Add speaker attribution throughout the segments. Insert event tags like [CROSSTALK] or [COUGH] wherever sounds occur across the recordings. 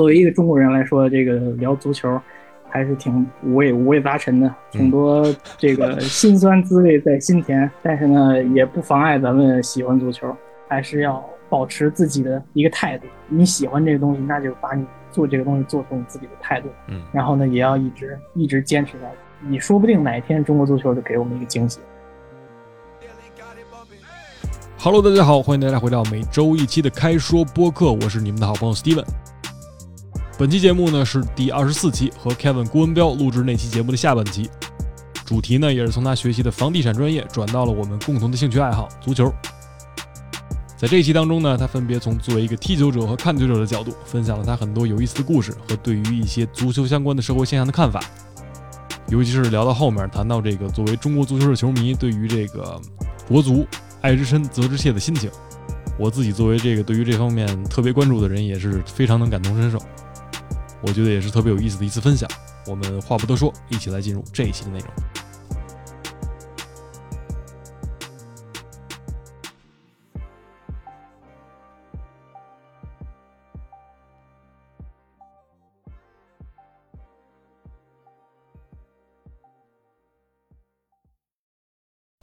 Speaker 1: 作为一个中国人来说，这个聊足球还是挺五味五味杂陈的，挺多这个辛酸滋味在心田。但是呢，也不妨碍咱们喜欢足球，还是要保持自己的一个态度。你喜欢这个东西，那就把你做这个东西做出你自己的态度。
Speaker 2: 嗯，
Speaker 1: 然后呢，也要一直一直坚持下去。你说不定哪一天中国足球就给我们一个惊喜。
Speaker 2: Hello，大家好，欢迎大家回到每周一期的开说播客，我是你们的好朋友 Steven。本期节目呢是第二十四期，和 Kevin 郭文彪录制那期节目的下半期。主题呢也是从他学习的房地产专业转到了我们共同的兴趣爱好足球。在这一期当中呢，他分别从作为一个踢球者和看球者的角度，分享了他很多有意思的故事和对于一些足球相关的社会现象的看法。尤其是聊到后面，谈到这个作为中国足球的球迷对于这个国足爱之深责之切的心情，我自己作为这个对于这方面特别关注的人，也是非常能感同身受。我觉得也是特别有意思的一次分享。我们话不多说，一起来进入这一期的内容。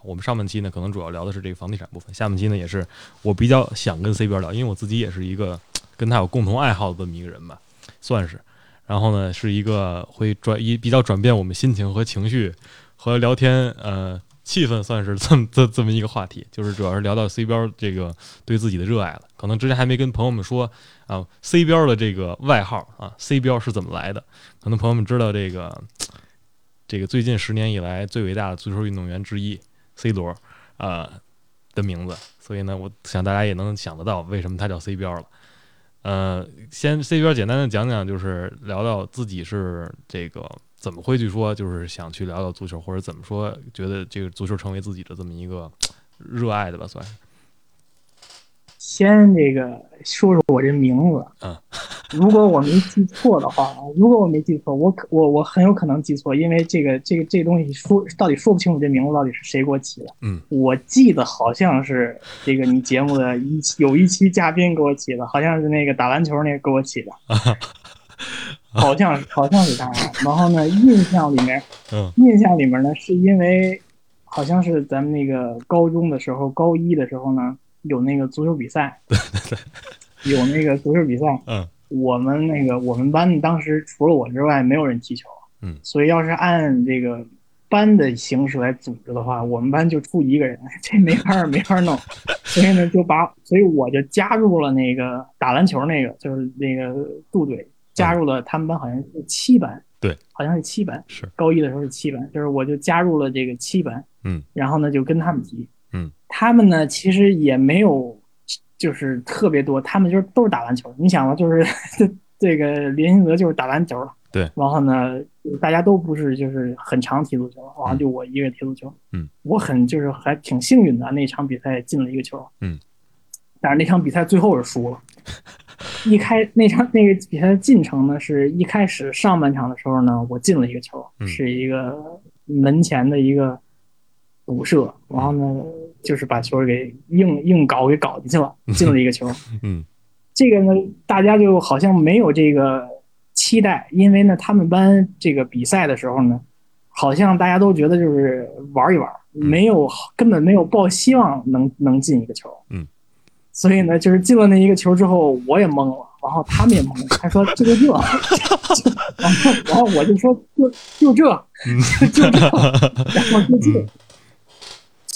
Speaker 2: 我们上半期呢，可能主要聊的是这个房地产部分，下半期呢，也是我比较想跟 C 边聊，因为我自己也是一个跟他有共同爱好的这么一个人吧，算是。然后呢，是一个会转一比较转变我们心情和情绪和聊天呃气氛，算是这么这这么一个话题，就是主要是聊到 C 标这个对自己的热爱了。可能之前还没跟朋友们说啊，C 标的这个外号啊，C 标是怎么来的？可能朋友们知道这个这个最近十年以来最伟大的足球运动员之一。C 罗，呃的名字，所以呢，我想大家也能想得到为什么他叫 C 标了。呃，先 C 边简单的讲讲，就是聊聊自己是这个怎么会去说，就是想去聊聊足球，或者怎么说，觉得这个足球成为自己的这么一个热爱的吧，算是。
Speaker 1: 先这个说说我这名字，
Speaker 2: 嗯，[LAUGHS]
Speaker 1: 如果我没记错的话，如果我没记错，我可我我很有可能记错，因为这个这个这个东西说到底说不清楚这名字到底是谁给我起的。
Speaker 2: 嗯，
Speaker 1: 我记得好像是这个你节目的一期有一期嘉宾给我起的，好像是那个打篮球那个给我起的，[LAUGHS] 好像是好像是他。然后呢，印象里面，
Speaker 2: 嗯，
Speaker 1: 印象里面呢，是因为好像是咱们那个高中的时候，高一的时候呢。有那个足球比赛，有那个足球比赛。
Speaker 2: 嗯，
Speaker 1: 我们那个我们班当时除了我之外，没有人踢球。
Speaker 2: 嗯，
Speaker 1: 所以要是按这个班的形式来组织的话，我们班就出一个人，这没法没法弄。[LAUGHS] 所以呢，就把所以我就加入了那个打篮球那个，就是那个杜队，加入了他们班，好像是七班。
Speaker 2: 对，
Speaker 1: 好像是七班。
Speaker 2: 是
Speaker 1: 高一的时候是七班，就是我就加入了这个七班。
Speaker 2: 嗯，
Speaker 1: 然后呢，就跟他们踢。
Speaker 2: 嗯，
Speaker 1: 他们呢其实也没有，就是特别多，他们就是都是打篮球。你想吧，就是 [LAUGHS] 这个林心泽就是打篮球了，
Speaker 2: 对。
Speaker 1: 然后呢，大家都不是就是很常踢足球，然后就我一个人踢足球。
Speaker 2: 嗯，
Speaker 1: 我很就是还挺幸运的，那场比赛进了一个球。
Speaker 2: 嗯，
Speaker 1: 但是那场比赛最后是输了。一开那场那个比赛的进程呢，是一开始上半场的时候呢，我进了一个球，
Speaker 2: 嗯、
Speaker 1: 是一个门前的一个。补射，然后呢，就是把球给硬硬搞给搞进去了，进了一个球。
Speaker 2: 嗯，
Speaker 1: 这个呢，大家就好像没有这个期待，因为呢，他们班这个比赛的时候呢，好像大家都觉得就是玩一玩，没有根本没有抱希望能能进一个球。
Speaker 2: 嗯，
Speaker 1: 所以呢，就是进了那一个球之后，我也懵了，然后他们也懵了，他说这就这，[LAUGHS] 然后然后我就说就就这，就这，[LAUGHS] 然后就这。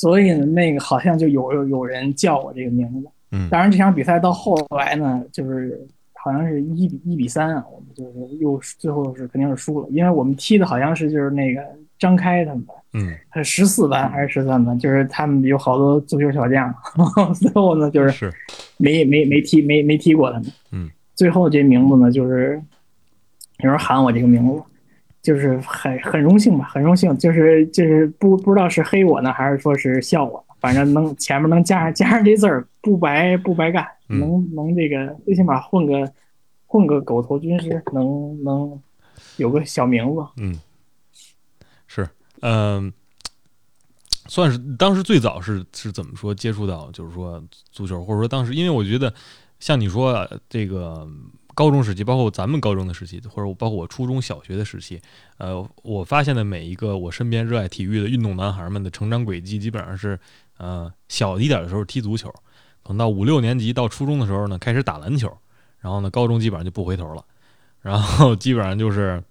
Speaker 1: 所以呢，那个好像就有有人叫我这个名字。
Speaker 2: 嗯，
Speaker 1: 当然这场比赛到后来呢，就是好像是一比一比三啊，我们就是又最后是肯定是输了，因为我们踢的好像是就是那个张开他们班，
Speaker 2: 嗯，
Speaker 1: 他十四班还是十三班，就是他们有好多足球小将，[LAUGHS] 最后呢就是
Speaker 2: 是
Speaker 1: 没没没踢没没踢过他们。
Speaker 2: 嗯，
Speaker 1: 最后这名字呢就是有人喊我这个名字。就是很很荣幸吧，很荣幸，就是就是不不知道是黑我呢，还是说是笑我，反正能前面能加上 [LAUGHS] 加上这字儿，不白不白干，能能这个最起码混个混个狗头军师，能能有个小名字。
Speaker 2: 嗯，是，嗯、算是当时最早是是怎么说接触到，就是说足球，或者说当时，因为我觉得像你说这个高中时期，包括咱们高中的时期，或者包括我初中小学的时期，呃，我发现的每一个我身边热爱体育的运动男孩们的成长轨迹，基本上是，呃，小一点的时候踢足球，可能到五六年级到初中的时候呢，开始打篮球，然后呢，高中基本上就不回头了，然后基本上就是，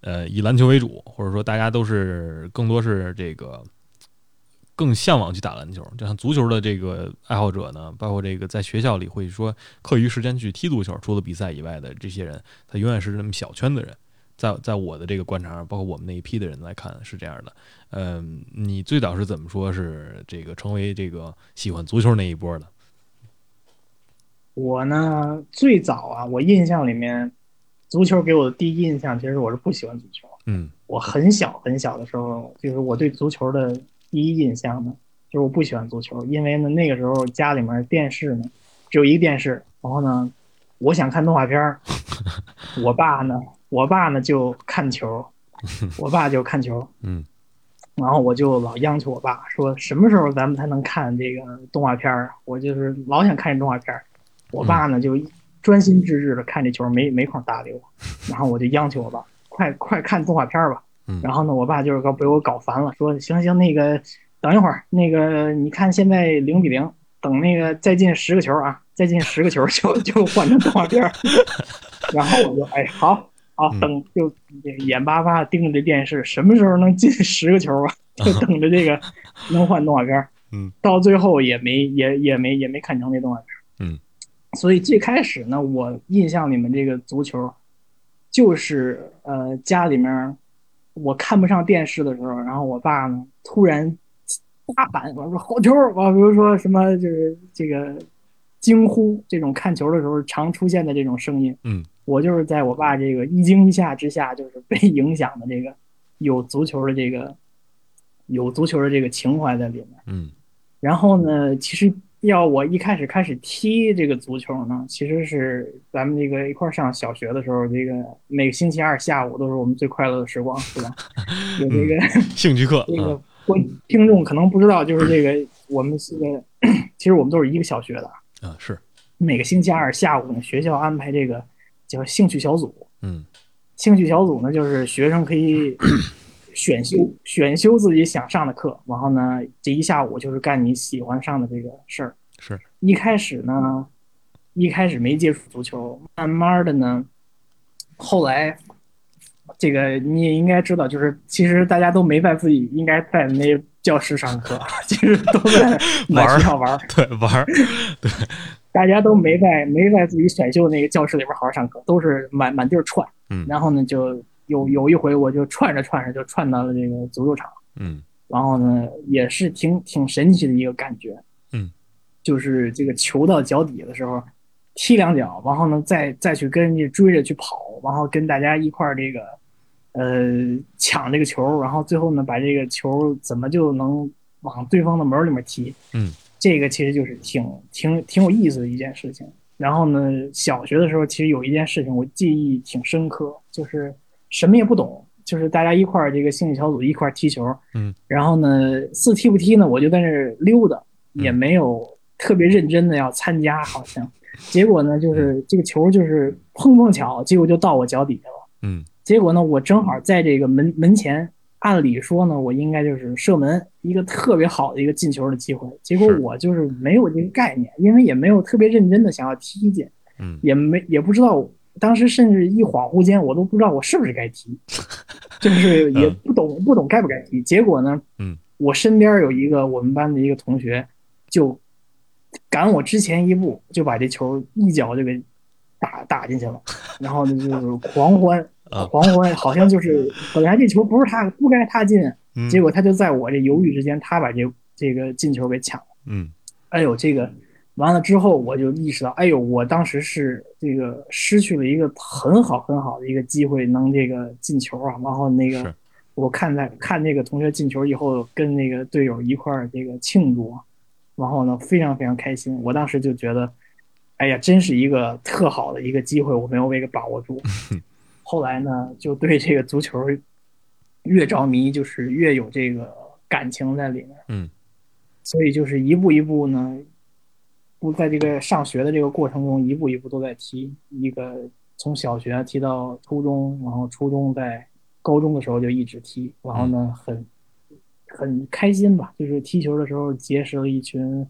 Speaker 2: 呃，以篮球为主，或者说大家都是更多是这个。更向往去打篮球，就像足球的这个爱好者呢，包括这个在学校里会说课余时间去踢足球，除了比赛以外的这些人，他永远是那么小圈的人。在在我的这个观察上，包括我们那一批的人来看是这样的。嗯，你最早是怎么说是这个成为这个喜欢足球那一波的？
Speaker 1: 我呢，最早啊，我印象里面，足球给我的第一印象，其实我是不喜欢足球。
Speaker 2: 嗯
Speaker 1: 我很小很小的时候，就是我对足球的第一印象呢，就是我不喜欢足球，因为呢那个时候家里面电视呢只有一个电视，然后呢我想看动画片儿，我爸呢我爸呢就看球，[LAUGHS] 我爸就看球，
Speaker 2: 嗯
Speaker 1: 然后我就老央求我爸说什么时候咱们才能看这个动画片儿？我就是老想看这动画片儿，我爸呢就专心致志的看这球，没没空搭理我，然后我就央求我爸快快看动画片儿吧。
Speaker 2: 嗯
Speaker 1: 然后呢，我爸就是搞被我搞烦了，说行行，那个等一会儿，那个你看现在零比零，等那个再进十个球啊，再进十个球 [LAUGHS] 就就换成动画片儿。[LAUGHS] 然后我就哎好好
Speaker 2: 嗯
Speaker 1: 等就眼巴巴盯着这电视，什么时候能进十个球啊？[LAUGHS] 就等着这个能换动画片儿。
Speaker 2: 嗯，
Speaker 1: 到最后也没也也没也没看成那动画片儿。
Speaker 2: 嗯，
Speaker 1: 所以最开始呢，我印象里面这个足球，就是呃家里面我看不上电视的时候，然后我爸呢突然大喊我说好球儿，啊，比如说什么就是这个惊呼这种看球的时候常出现的这种声音，
Speaker 2: 嗯，
Speaker 1: 我就是在我爸这个一惊一吓之下，就是被影响的这个有足球的这个有足球的这个情怀在里面。
Speaker 2: 嗯
Speaker 1: 然后呢，其实要我一开始开始踢这个足球呢，其实是咱们这个一块上小学的时候，这个每个星期二下午都是我们最快乐的时光，是吧？[LAUGHS] 有这个、
Speaker 2: 兴趣课
Speaker 1: 这个
Speaker 2: 啊。
Speaker 1: 观听众可能不知道，就是这个我们是个，其实我们都是一个小学的，
Speaker 2: 啊是。
Speaker 1: 每个星期二下午呢，学校安排这个叫兴趣小组，
Speaker 2: 嗯。
Speaker 1: 兴趣小组呢，就是学生可以选修选修自己想上的课，然后呢，这一下午就是干你喜欢上的这个事儿。
Speaker 2: 是
Speaker 1: 一开始呢，一开始没接触足球，慢慢的呢，后来这个你也应该知道，就是其实大家都没在自己应该在那教室上课，[LAUGHS] 其实都在满
Speaker 2: 玩儿
Speaker 1: 学校玩儿，
Speaker 2: 对玩儿 [LAUGHS]
Speaker 1: 大家都没在没在自己选修的那个教室里边好好上课，都是满满地儿窜。
Speaker 2: 嗯
Speaker 1: 然后呢，就有有一回我就串着串着就串到了这个足球场，
Speaker 2: 嗯
Speaker 1: 然后呢，也是挺挺神奇的一个感觉。
Speaker 2: 嗯，
Speaker 1: 就是这个球到脚底的时候，踢两脚，然后呢，再再去跟人家追着去跑，然后跟大家一块儿这个呃抢这个球，然后最后呢，把这个球怎么就能往对方的门里面踢？
Speaker 2: 嗯，
Speaker 1: 这个其实就是挺挺挺有意思的一件事情。然后呢，小学的时候其实有一件事情我记忆挺深刻，就是什么也不懂，就是大家一块儿这个兴趣小组一块儿踢球，
Speaker 2: 嗯，
Speaker 1: 然后呢，四踢不踢呢，我就在那儿溜达，
Speaker 2: 嗯
Speaker 1: 也没有特别认真的要参加，好像。结果呢，就是这个球就是碰碰巧，结果就到我脚底下了。
Speaker 2: 嗯
Speaker 1: 结果呢，我正好在这个门门前，按理说呢，我应该就是射门，一个特别好的一个进球的机会。结果我就是没有这个概念，因为也没有特别认真的想要踢进，
Speaker 2: 嗯
Speaker 1: 也没也不知道，当时甚至一恍惚间，我都不知道我是不是该踢，[LAUGHS] 就是也不懂不懂该不该踢。结果呢，
Speaker 2: 嗯，
Speaker 1: 我身边有一个我们班的一个同学，就赶我之前一步，就把这球一脚就给打打进去了，[LAUGHS] 然后呢就是狂欢。[LAUGHS]
Speaker 2: 啊
Speaker 1: 狂欢好像就是本来这球不是他不该他进，
Speaker 2: 嗯
Speaker 1: 结果他就在我这犹豫之间，他把这这个进球给抢了。
Speaker 2: 嗯
Speaker 1: 哎呦，这个完了之后，我就意识到，哎呦，我当时是这个失去了一个很好很好的一个机会，能这个进球啊。然后那个我看在看那个同学进球以后，跟那个队友一块儿这个庆祝，然后呢非常非常开心。我当时就觉得，哎呀，真是一个特好的一个机会，我没有被把握住。[LAUGHS] 后来呢，就对这个足球越着迷，就是越有这个感情在里面。
Speaker 2: 嗯
Speaker 1: 所以就是一步一步呢，不在这个上学的这个过程中，一步一步都在踢一个从小学踢到初中，然后初中在高中的时候就一直踢，然后呢很很开心吧，就是踢球的时候结识了一群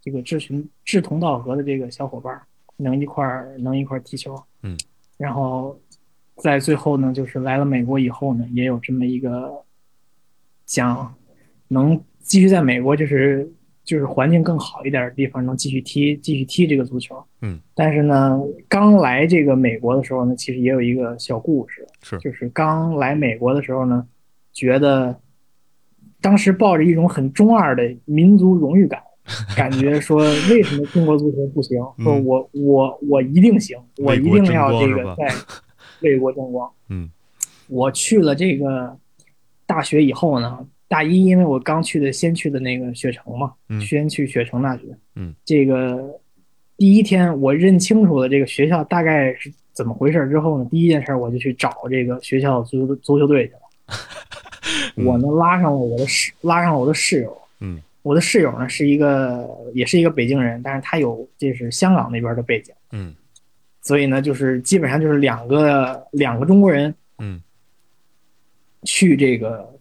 Speaker 1: 这个志群志同道合的这个小伙伴，能一块儿能一块儿踢球，
Speaker 2: 嗯，
Speaker 1: 然后在最后呢，就是来了美国以后呢，也有这么一个想能继续在美国就是就是环境更好一点的地方能继续踢继续踢这个足球，
Speaker 2: 嗯，
Speaker 1: 但是呢，刚来这个美国的时候呢，其实也有一个小故事，
Speaker 2: 是
Speaker 1: 就是刚来美国的时候呢，觉得当时抱着一种很中二的民族荣誉感，[LAUGHS] 感觉说为什么中国足球不行？
Speaker 2: 嗯
Speaker 1: 说我我我一定行，我一定要这个在 [LAUGHS] 为国争光。
Speaker 2: 嗯
Speaker 1: 我去了这个大学以后呢，大一因为我刚去的，先去的那个雪城嘛，
Speaker 2: 嗯
Speaker 1: 先去雪城大学。
Speaker 2: 嗯，
Speaker 1: 这个第一天我认清楚了这个学校大概是怎么回事之后呢，第一件事我就去找这个学校足球足球队去了。[LAUGHS]
Speaker 2: 嗯
Speaker 1: 我呢拉上了我的室，拉上了我的室友。
Speaker 2: 嗯，
Speaker 1: 我的室友呢是一个，也是一个北京人，但是他有这是香港那边的背景，
Speaker 2: 嗯
Speaker 1: 所以呢，就是基本上就是两个两个中国人
Speaker 2: 嗯
Speaker 1: 去这个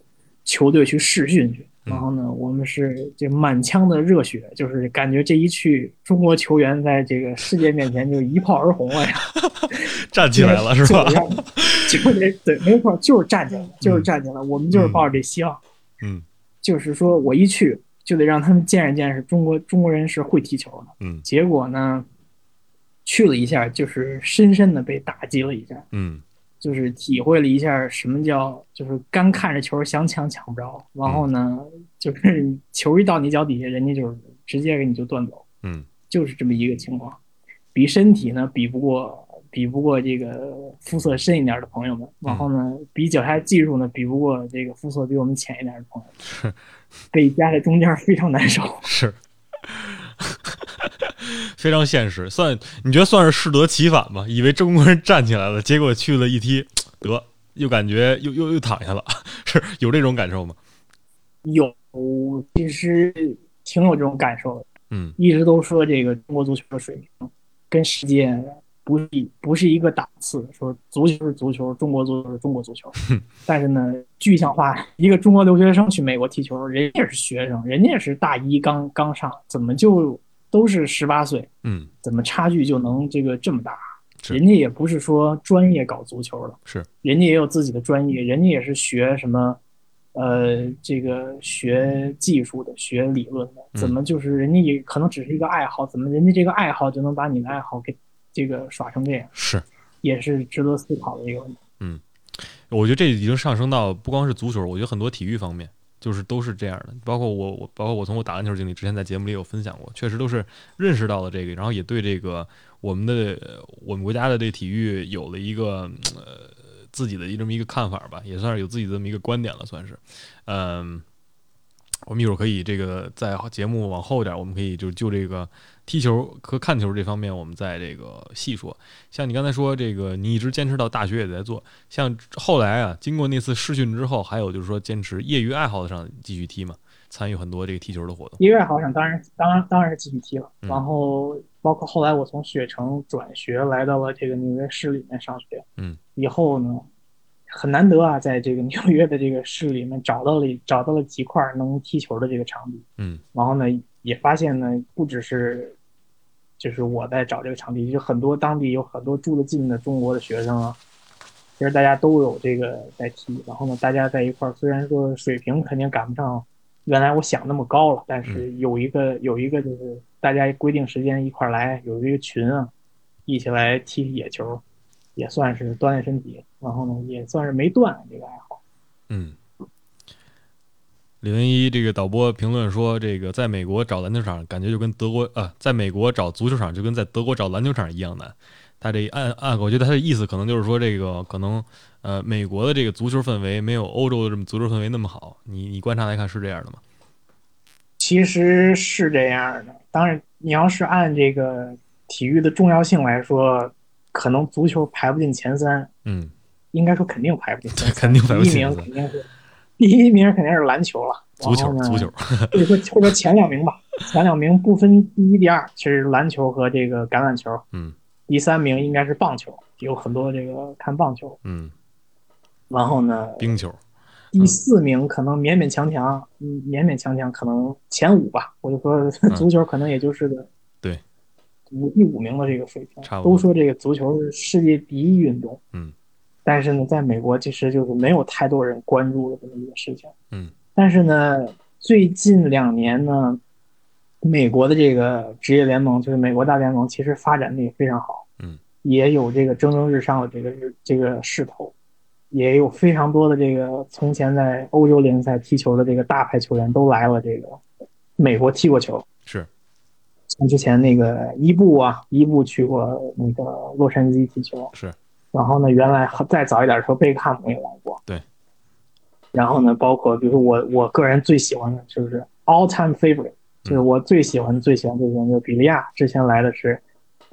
Speaker 1: 球队去试训去。
Speaker 2: 嗯
Speaker 1: 然后呢，我们是这满腔的热血，就是感觉这一去，中国球员在这个世界面前就一炮而红了呀，[LAUGHS]
Speaker 2: 站起来了是吧
Speaker 1: 就？让球队对，没错，就是站起来了，就是站起来了。我们就是抱着这希望，
Speaker 2: 嗯
Speaker 1: 就是说我一去就得让他们见识见识中国中国人是会踢球的。
Speaker 2: 嗯
Speaker 1: 结果呢，去了一下，就是深深的被打击了一下，
Speaker 2: 嗯
Speaker 1: 就是体会了一下什么叫就是干看着球想抢抢不着，然后呢，就是 [LAUGHS] 球一到你脚底下，人家就是直接给你就断走，
Speaker 2: 嗯
Speaker 1: 就是这么一个情况。比身体呢比不过比不过这个肤色深一点的朋友们，然后呢比脚下技术呢比不过这个肤色比我们浅一点的朋友们，被夹在中间非常难受。[LAUGHS]
Speaker 2: 是。非常现实，算你觉得算是适得其反吧？以为中国人站起来了，结果去了一踢，得又感觉又又又躺下了，[LAUGHS] 是有这种感受吗？
Speaker 1: 有，其实挺有这种感受的。
Speaker 2: 嗯
Speaker 1: 一直都说这个中国足球的水平跟世界不是一不是一个档次，说足球是足球，中国足球是中国足球。但是呢，具象化，一个中国留学生去美国踢球，人家也是学生，人家也是大一刚刚上，怎么就都是十八岁，
Speaker 2: 嗯。
Speaker 1: 怎么差距就能这个这么大？人家也不是说专业搞足球的，
Speaker 2: 是。
Speaker 1: 人家也有自己的专业，人家也是学什么，呃，这个学技术的，学理论的，
Speaker 2: 嗯。
Speaker 1: 怎么就是人家也可能只是一个爱好，怎么人家这个爱好就能把你的爱好给这个耍成这样，
Speaker 2: 是，
Speaker 1: 也是值得思考的一个问题。嗯。
Speaker 2: 我觉得这已经上升到不光是足球，我觉得很多体育方面就是都是这样的。包括我，我包括我从我打篮球经历，之前在节目里有分享过，确实都是认识到了这个，然后也对这个我们的我们国家的这体育有了一个呃自己的这么一个看法吧，也算是有自己的这么一个观点了，算是。嗯，我们一会儿可以这个在节目往后点，我们可以就就这个踢球和看球这方面，我们在这个细说。像你刚才说这个，你一直坚持到大学也在做，像后来啊，经过那次试训之后，还有就是说坚持业余爱好上继续踢嘛，参与很多这个踢球的活动。
Speaker 1: 业余爱好上当然当然当然是继续踢了，
Speaker 2: 嗯。
Speaker 1: 然后包括后来我从雪城转学来到了这个纽约市里面上学，
Speaker 2: 嗯，
Speaker 1: 以后呢很难得啊，在这个纽约的这个市里面找到了找到了几块能踢球的这个场地，
Speaker 2: 嗯。
Speaker 1: 然后呢也发现呢不只是就是我在找这个场地，就很多当地有很多住得近的中国的学生啊。其实大家都有这个在踢，然后呢，大家在一块儿，虽然说水平肯定赶不上原来我想那么高了，但是有一个有一个就是大家规定时间一块儿来，有一个群啊，一起来踢踢野球，也算是锻炼身体，然后呢也算是没断这个爱好。
Speaker 2: 嗯。李文一这个导播评论说，这个在美国找篮球场感觉就跟德国啊，在美国找足球场就跟在德国找篮球场一样难。他这按按，我觉得他的意思可能就是说，这个可能呃，美国的这个足球氛围没有欧洲的这么足球氛围那么好。你你观察来看是这样的吗？
Speaker 1: 其实是这样的，当然你要是按这个体育的重要性来说，可能足球排不进前三，
Speaker 2: 嗯，
Speaker 1: 应该说肯定排不进前三，[LAUGHS]
Speaker 2: 肯定排不进前三
Speaker 1: 名肯定是第一名肯定是篮球了，
Speaker 2: 足球
Speaker 1: 呢
Speaker 2: 足球，
Speaker 1: 或 [LAUGHS] 者说或者说前两名吧，前两名不分第一第二，其实篮球和这个橄榄球，
Speaker 2: 嗯，
Speaker 1: 第三名应该是棒球，有很多这个看棒球，
Speaker 2: 嗯，
Speaker 1: 然后呢，
Speaker 2: 冰球，
Speaker 1: 第四名可能勉勉强强，嗯，勉勉强强可能前五吧。我就说足球可能也就是个
Speaker 2: 对。
Speaker 1: 五第五名的这个水平
Speaker 2: 差。不。多
Speaker 1: 都说这个足球是世界第一运动，
Speaker 2: 嗯，
Speaker 1: 但是呢，在美国其实就是没有太多人关注的这么一个事情。
Speaker 2: 嗯，
Speaker 1: 但是呢，最近两年呢，美国的这个职业联盟，就是美国大联盟，其实发展的也非常好。
Speaker 2: 嗯，
Speaker 1: 也有这个蒸蒸日上的这个日这个势头。也有非常多的这个从前在欧洲联赛踢球的这个大牌球员都来了这个美国踢过球，
Speaker 2: 是
Speaker 1: 像之前那个伊布啊，伊布去过那个洛杉矶踢球，
Speaker 2: 是，
Speaker 1: 然后呢，原来再早一点的时候贝克汉姆也来过，
Speaker 2: 对，
Speaker 1: 然后呢，包括比如说我我个人最喜欢的就是 all time favorite，就是我最喜欢最喜欢这个人就是比利亚，之前来的是。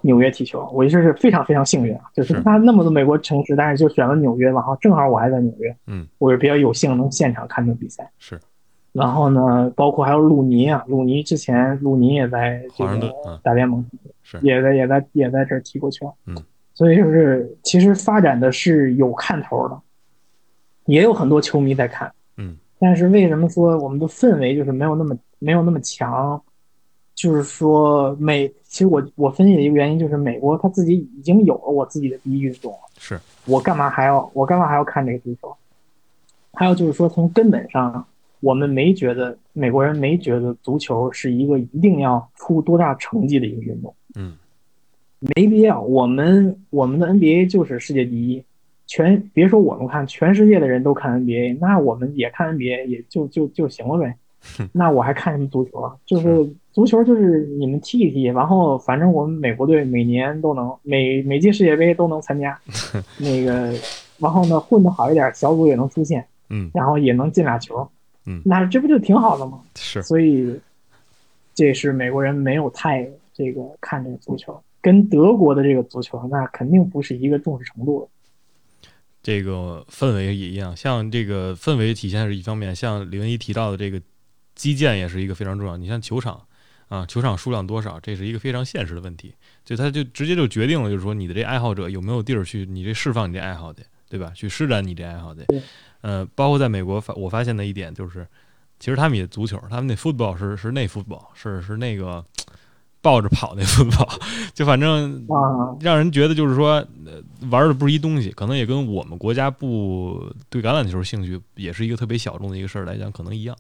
Speaker 1: 纽约踢球，我就是非常非常幸运啊，就是他那么多美国城市，但是就选了纽约，然后正好我还在纽约，
Speaker 2: 嗯，
Speaker 1: 我是比较有幸能现场看这比赛。
Speaker 2: 是，
Speaker 1: 然后呢，包括还有鲁尼啊，鲁尼之前鲁尼也在这个大联盟，
Speaker 2: 是，
Speaker 1: 也在也在也在这儿踢过球，
Speaker 2: 嗯，
Speaker 1: 所以就是其实发展的是有看头的，也有很多球迷在看，
Speaker 2: 嗯，
Speaker 1: 但是为什么说我们的氛围就是没有那么没有那么强？就是说美，其实我我分析的一个原因就是美国他自己已经有了我自己的第一运动了，
Speaker 2: 是
Speaker 1: 我干嘛还要我干嘛还要看这个足球？还有就是说从根本上，我们没觉得美国人没觉得足球是一个一定要出多大成绩的一个运动，
Speaker 2: 嗯，
Speaker 1: 没必要。我们我们的 NBA 就是世界第一，全别说我们看，全世界的人都看 NBA，那我们也看 NBA 也就就就行了呗。那我还看什么足球啊？就是足球，就是你们踢一踢，然后反正我们美国队每年都能每每届世界杯都能参加，[LAUGHS] 那个，然后呢混得好一点，小组也能出线，
Speaker 2: 嗯，
Speaker 1: 然后也能进俩球，
Speaker 2: 嗯，
Speaker 1: 那这不就挺好的吗？
Speaker 2: 是，
Speaker 1: 所以这是美国人没有太这个看这个足球，跟德国的这个足球那肯定不是一个重视程度了。
Speaker 2: 这个氛围也一样，像这个氛围体现是一方面，像李文一提到的这个。基建也是一个非常重要。你像球场啊，球场数量多少，这是一个非常现实的问题。就他就直接就决定了，就是说你的这爱好者有没有地儿去，你这释放你这爱好的，对吧？去施展你这爱好的。呃，包括在美国发我发现的一点就是，其实他们也足球，他们那 football 是是那 football 是是那个抱着跑那 [LAUGHS] football，就反正让人觉得就是说玩的不是一东西，可能也跟我们国家不对橄榄球兴趣也是一个特别小众的一个事儿来讲，可能一样。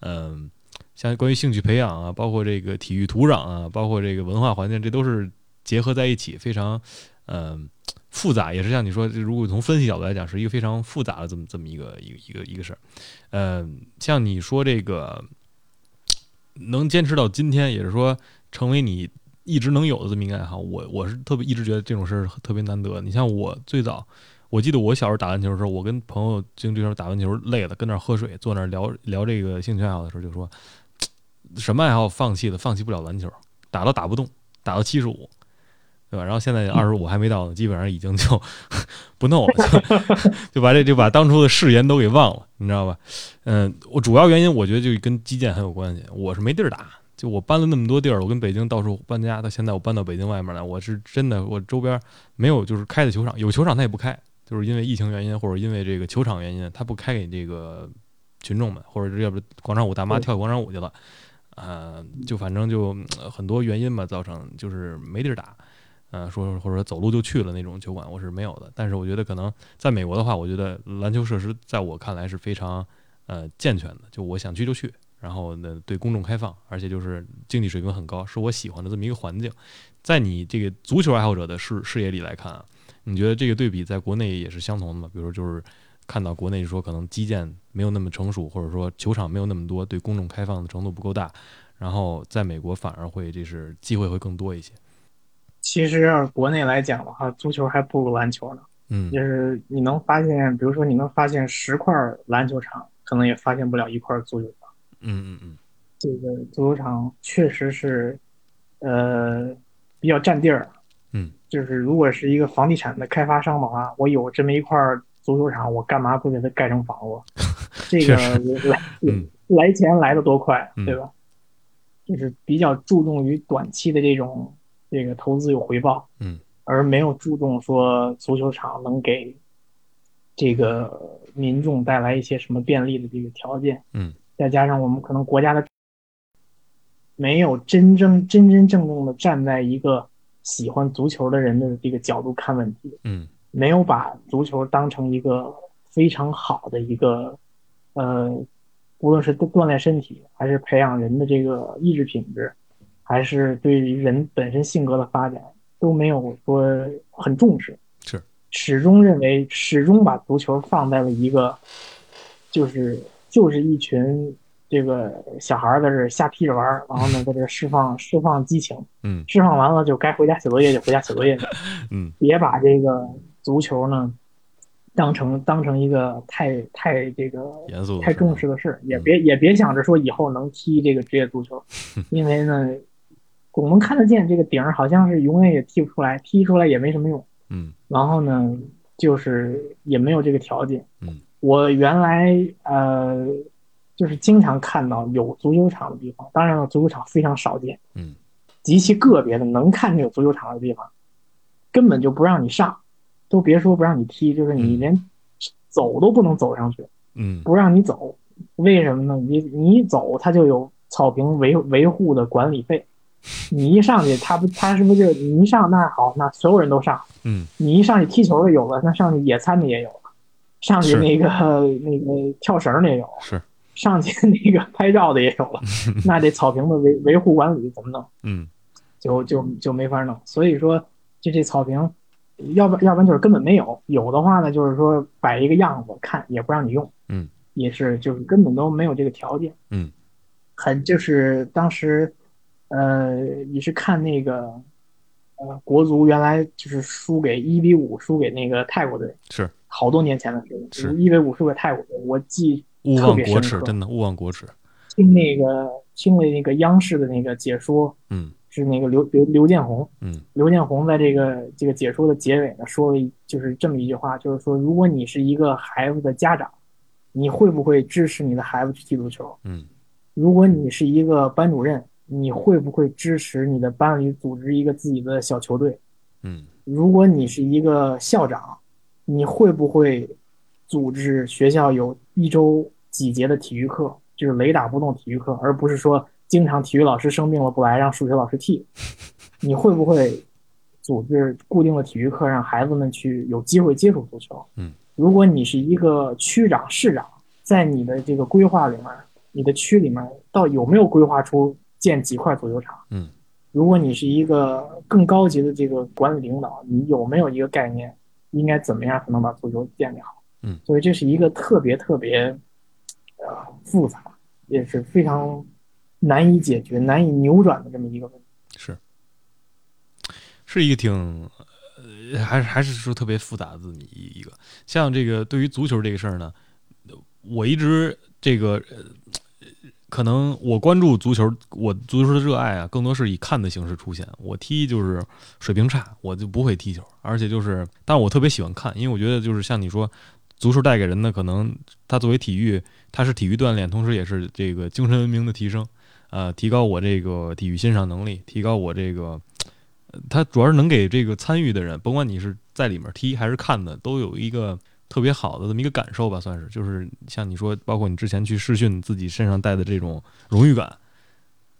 Speaker 2: 嗯，像关于兴趣培养啊，包括这个体育土壤啊，包括这个文化环境，这都是结合在一起，非常嗯复杂，也是像你说，如果从分析角度来讲，是一个非常复杂的这么这么一个一个一个一个事儿。嗯，像你说这个能坚持到今天，也是说成为你一直能有的这么一个爱好，我我是特别一直觉得这种事儿特别难得。你像我最早。我记得我小时候打篮球的时候，我跟朋友经常打完球累了，跟那儿喝水，坐那儿聊聊这个兴趣爱好的时候，就说什么爱好放弃了，放弃不了篮球，打都打不动，打到七十五，对吧？然后现在二十五还没到呢，基本上已经就 [LAUGHS] 不弄了，[LAUGHS] 就把这就把当初的誓言都给忘了，你知道吧？嗯，我主要原因我觉得就跟基建很有关系，我是没地儿打，就我搬了那么多地儿，我跟北京到处搬家，到现在我搬到北京外面来，我是真的我周边没有就是开的球场，有球场他也不开。就是因为疫情原因，或者因为这个球场原因，他不开给这个群众们，或者要不广场舞大妈跳广场舞去了，呃，就反正就很多原因吧，造成就是没地儿打，呃，说或者说走路就去了那种球馆，我是没有的。但是我觉得可能在美国的话，我觉得篮球设施在我看来是非常呃健全的，就我想去就去，然后呢对公众开放，而且就是经济水平很高，是我喜欢的这么一个环境。在你这个足球爱好者的视视野里来看啊。你觉得这个对比在国内也是相同的吗？比如说，就是看到国内说可能基建没有那么成熟，或者说球场没有那么多，对公众开放的程度不够大，然后在美国反而会这是机会会更多一些。
Speaker 1: 其实要是国内来讲的话，足球还不如篮球呢。
Speaker 2: 嗯，
Speaker 1: 就是你能发现，比如说你能发现十块篮球场，可能也发现不了一块足球场。
Speaker 2: 嗯嗯嗯，
Speaker 1: 这个足球场确实是，呃，比较占地儿。
Speaker 2: 嗯，
Speaker 1: 就是如果是一个房地产的开发商的话，我有这么一块足球场，我干嘛不给它盖成房子？[LAUGHS] 这个来 [LAUGHS] 来钱来的多快，对吧？就是比较注重于短期的这种这个投资有回报。
Speaker 2: 嗯，
Speaker 1: 而没有注重说足球场能给这个民众带来一些什么便利的这个条件。
Speaker 2: 嗯，
Speaker 1: 再加上我们可能国家的没有真正真真正正的站在一个喜欢足球的人的这个角度看问题，
Speaker 2: 嗯
Speaker 1: 没有把足球当成一个非常好的一个呃，无论是锻炼身体，还是培养人的这个意志品质，还是对于人本身性格的发展，都没有说很重视。
Speaker 2: 是，
Speaker 1: 始终认为，始终把足球放在了一个，就是就是一群这个小孩儿在这儿瞎踢着玩儿，然后呢，在这儿释放释放激情，
Speaker 2: 嗯。
Speaker 1: 释放完了就该回家写作业就回家写作业去，
Speaker 2: 嗯。
Speaker 1: 别把这个足球呢当成当成一个太太这个
Speaker 2: 严肃
Speaker 1: 太重视的事，也
Speaker 2: 嗯。
Speaker 1: 别也别想着说以后能踢这个职业足球，[LAUGHS] 因为呢，我们看得见这个顶儿好像是永远也踢不出来，踢出来也没什么用。
Speaker 2: 嗯。
Speaker 1: 然后呢，就是也没有这个条件。
Speaker 2: 嗯，
Speaker 1: 我原来呃，就是经常看到有足球场的地方，当然了，足球场非常少见，
Speaker 2: 嗯
Speaker 1: 极其个别的能看见有足球场的地方，根本就不让你上，都别说不让你踢，就是你
Speaker 2: 嗯
Speaker 1: 连走都不能走上去，
Speaker 2: 嗯
Speaker 1: 不让你走。为什么呢？你你一走，它就有草坪维维护的管理费。[LAUGHS] 你一上去，他不，他是不是就你一上那好，那所有人都上，
Speaker 2: 嗯
Speaker 1: 你一上去踢球的有了，那上去野餐的也有了，上去那个 [LAUGHS] 那个跳绳的也有，
Speaker 2: 是 [LAUGHS]
Speaker 1: 上去那个拍照的也有了，[LAUGHS] 那这草坪的维维护管理怎么弄？
Speaker 2: 嗯
Speaker 1: 就就就没法弄。所以说，就这草坪，要不要不然就是根本没有，有的话呢，就是说摆一个样子看，也不让你用，
Speaker 2: 嗯，
Speaker 1: 也是就是根本都没有这个条件，
Speaker 2: 嗯，
Speaker 1: 很就是当时，呃，你是看那个。呃，国足原来就是输给一比五，输给那个泰国队，
Speaker 2: 是
Speaker 1: 好多年前的事情，
Speaker 2: 是
Speaker 1: 一比五输给泰国队，我记
Speaker 2: 勿
Speaker 1: 特
Speaker 2: 忘国耻，
Speaker 1: 别深刻。
Speaker 2: 真的勿忘国耻。
Speaker 1: 听那个听了那个央视的那个解说，
Speaker 2: 嗯
Speaker 1: 是那个刘刘刘建宏，
Speaker 2: 嗯
Speaker 1: 刘建宏在这个这个解说的结尾呢，说了一就是这么一句话，就是说，如果你是一个孩子的家长，你会不会支持你的孩子去踢足球？
Speaker 2: 嗯
Speaker 1: 如果你是一个班主任，你会不会支持你的班里组织一个自己的小球队？
Speaker 2: 嗯
Speaker 1: 如果你是一个校长，你会不会组织学校有一周几节的体育课，就是雷打不动体育课，而不是说经常体育老师生病了不来，让数学老师替？你会不会组织固定的体育课，让孩子们去有机会接触足球？
Speaker 2: 嗯，
Speaker 1: 如果你是一个区长、市长，在你的这个规划里面，你的区里面到有没有规划出建几块足球场？
Speaker 2: 嗯
Speaker 1: 如果你是一个更高级的这个管理领导，你有没有一个概念，应该怎么样才能把足球建立好？
Speaker 2: 嗯，
Speaker 1: 所以这是一个特别特别呃复杂，也是非常难以解决、难以扭转的这么一个问题。
Speaker 2: 是，是一个挺，呃，还是还是说特别复杂的一一个。像这个对于足球这个事儿呢，我一直这个呃，可能我关注足球，我足球的热爱啊，更多是以看的形式出现。我踢就是水平差，我就不会踢球，而且就是，但是我特别喜欢看，因为我觉得就是像你说，足球带给人的可能，它作为体育，它是体育锻炼，同时也是这个精神文明的提升。呃，提高我这个体育欣赏能力，提高我这个，呃它主要是能给这个参与的人，甭管你是在里面踢还是看的，都有一个特别好的这么一个感受吧，算是，就是像你说，包括你之前去试训自己身上带的这种荣誉感，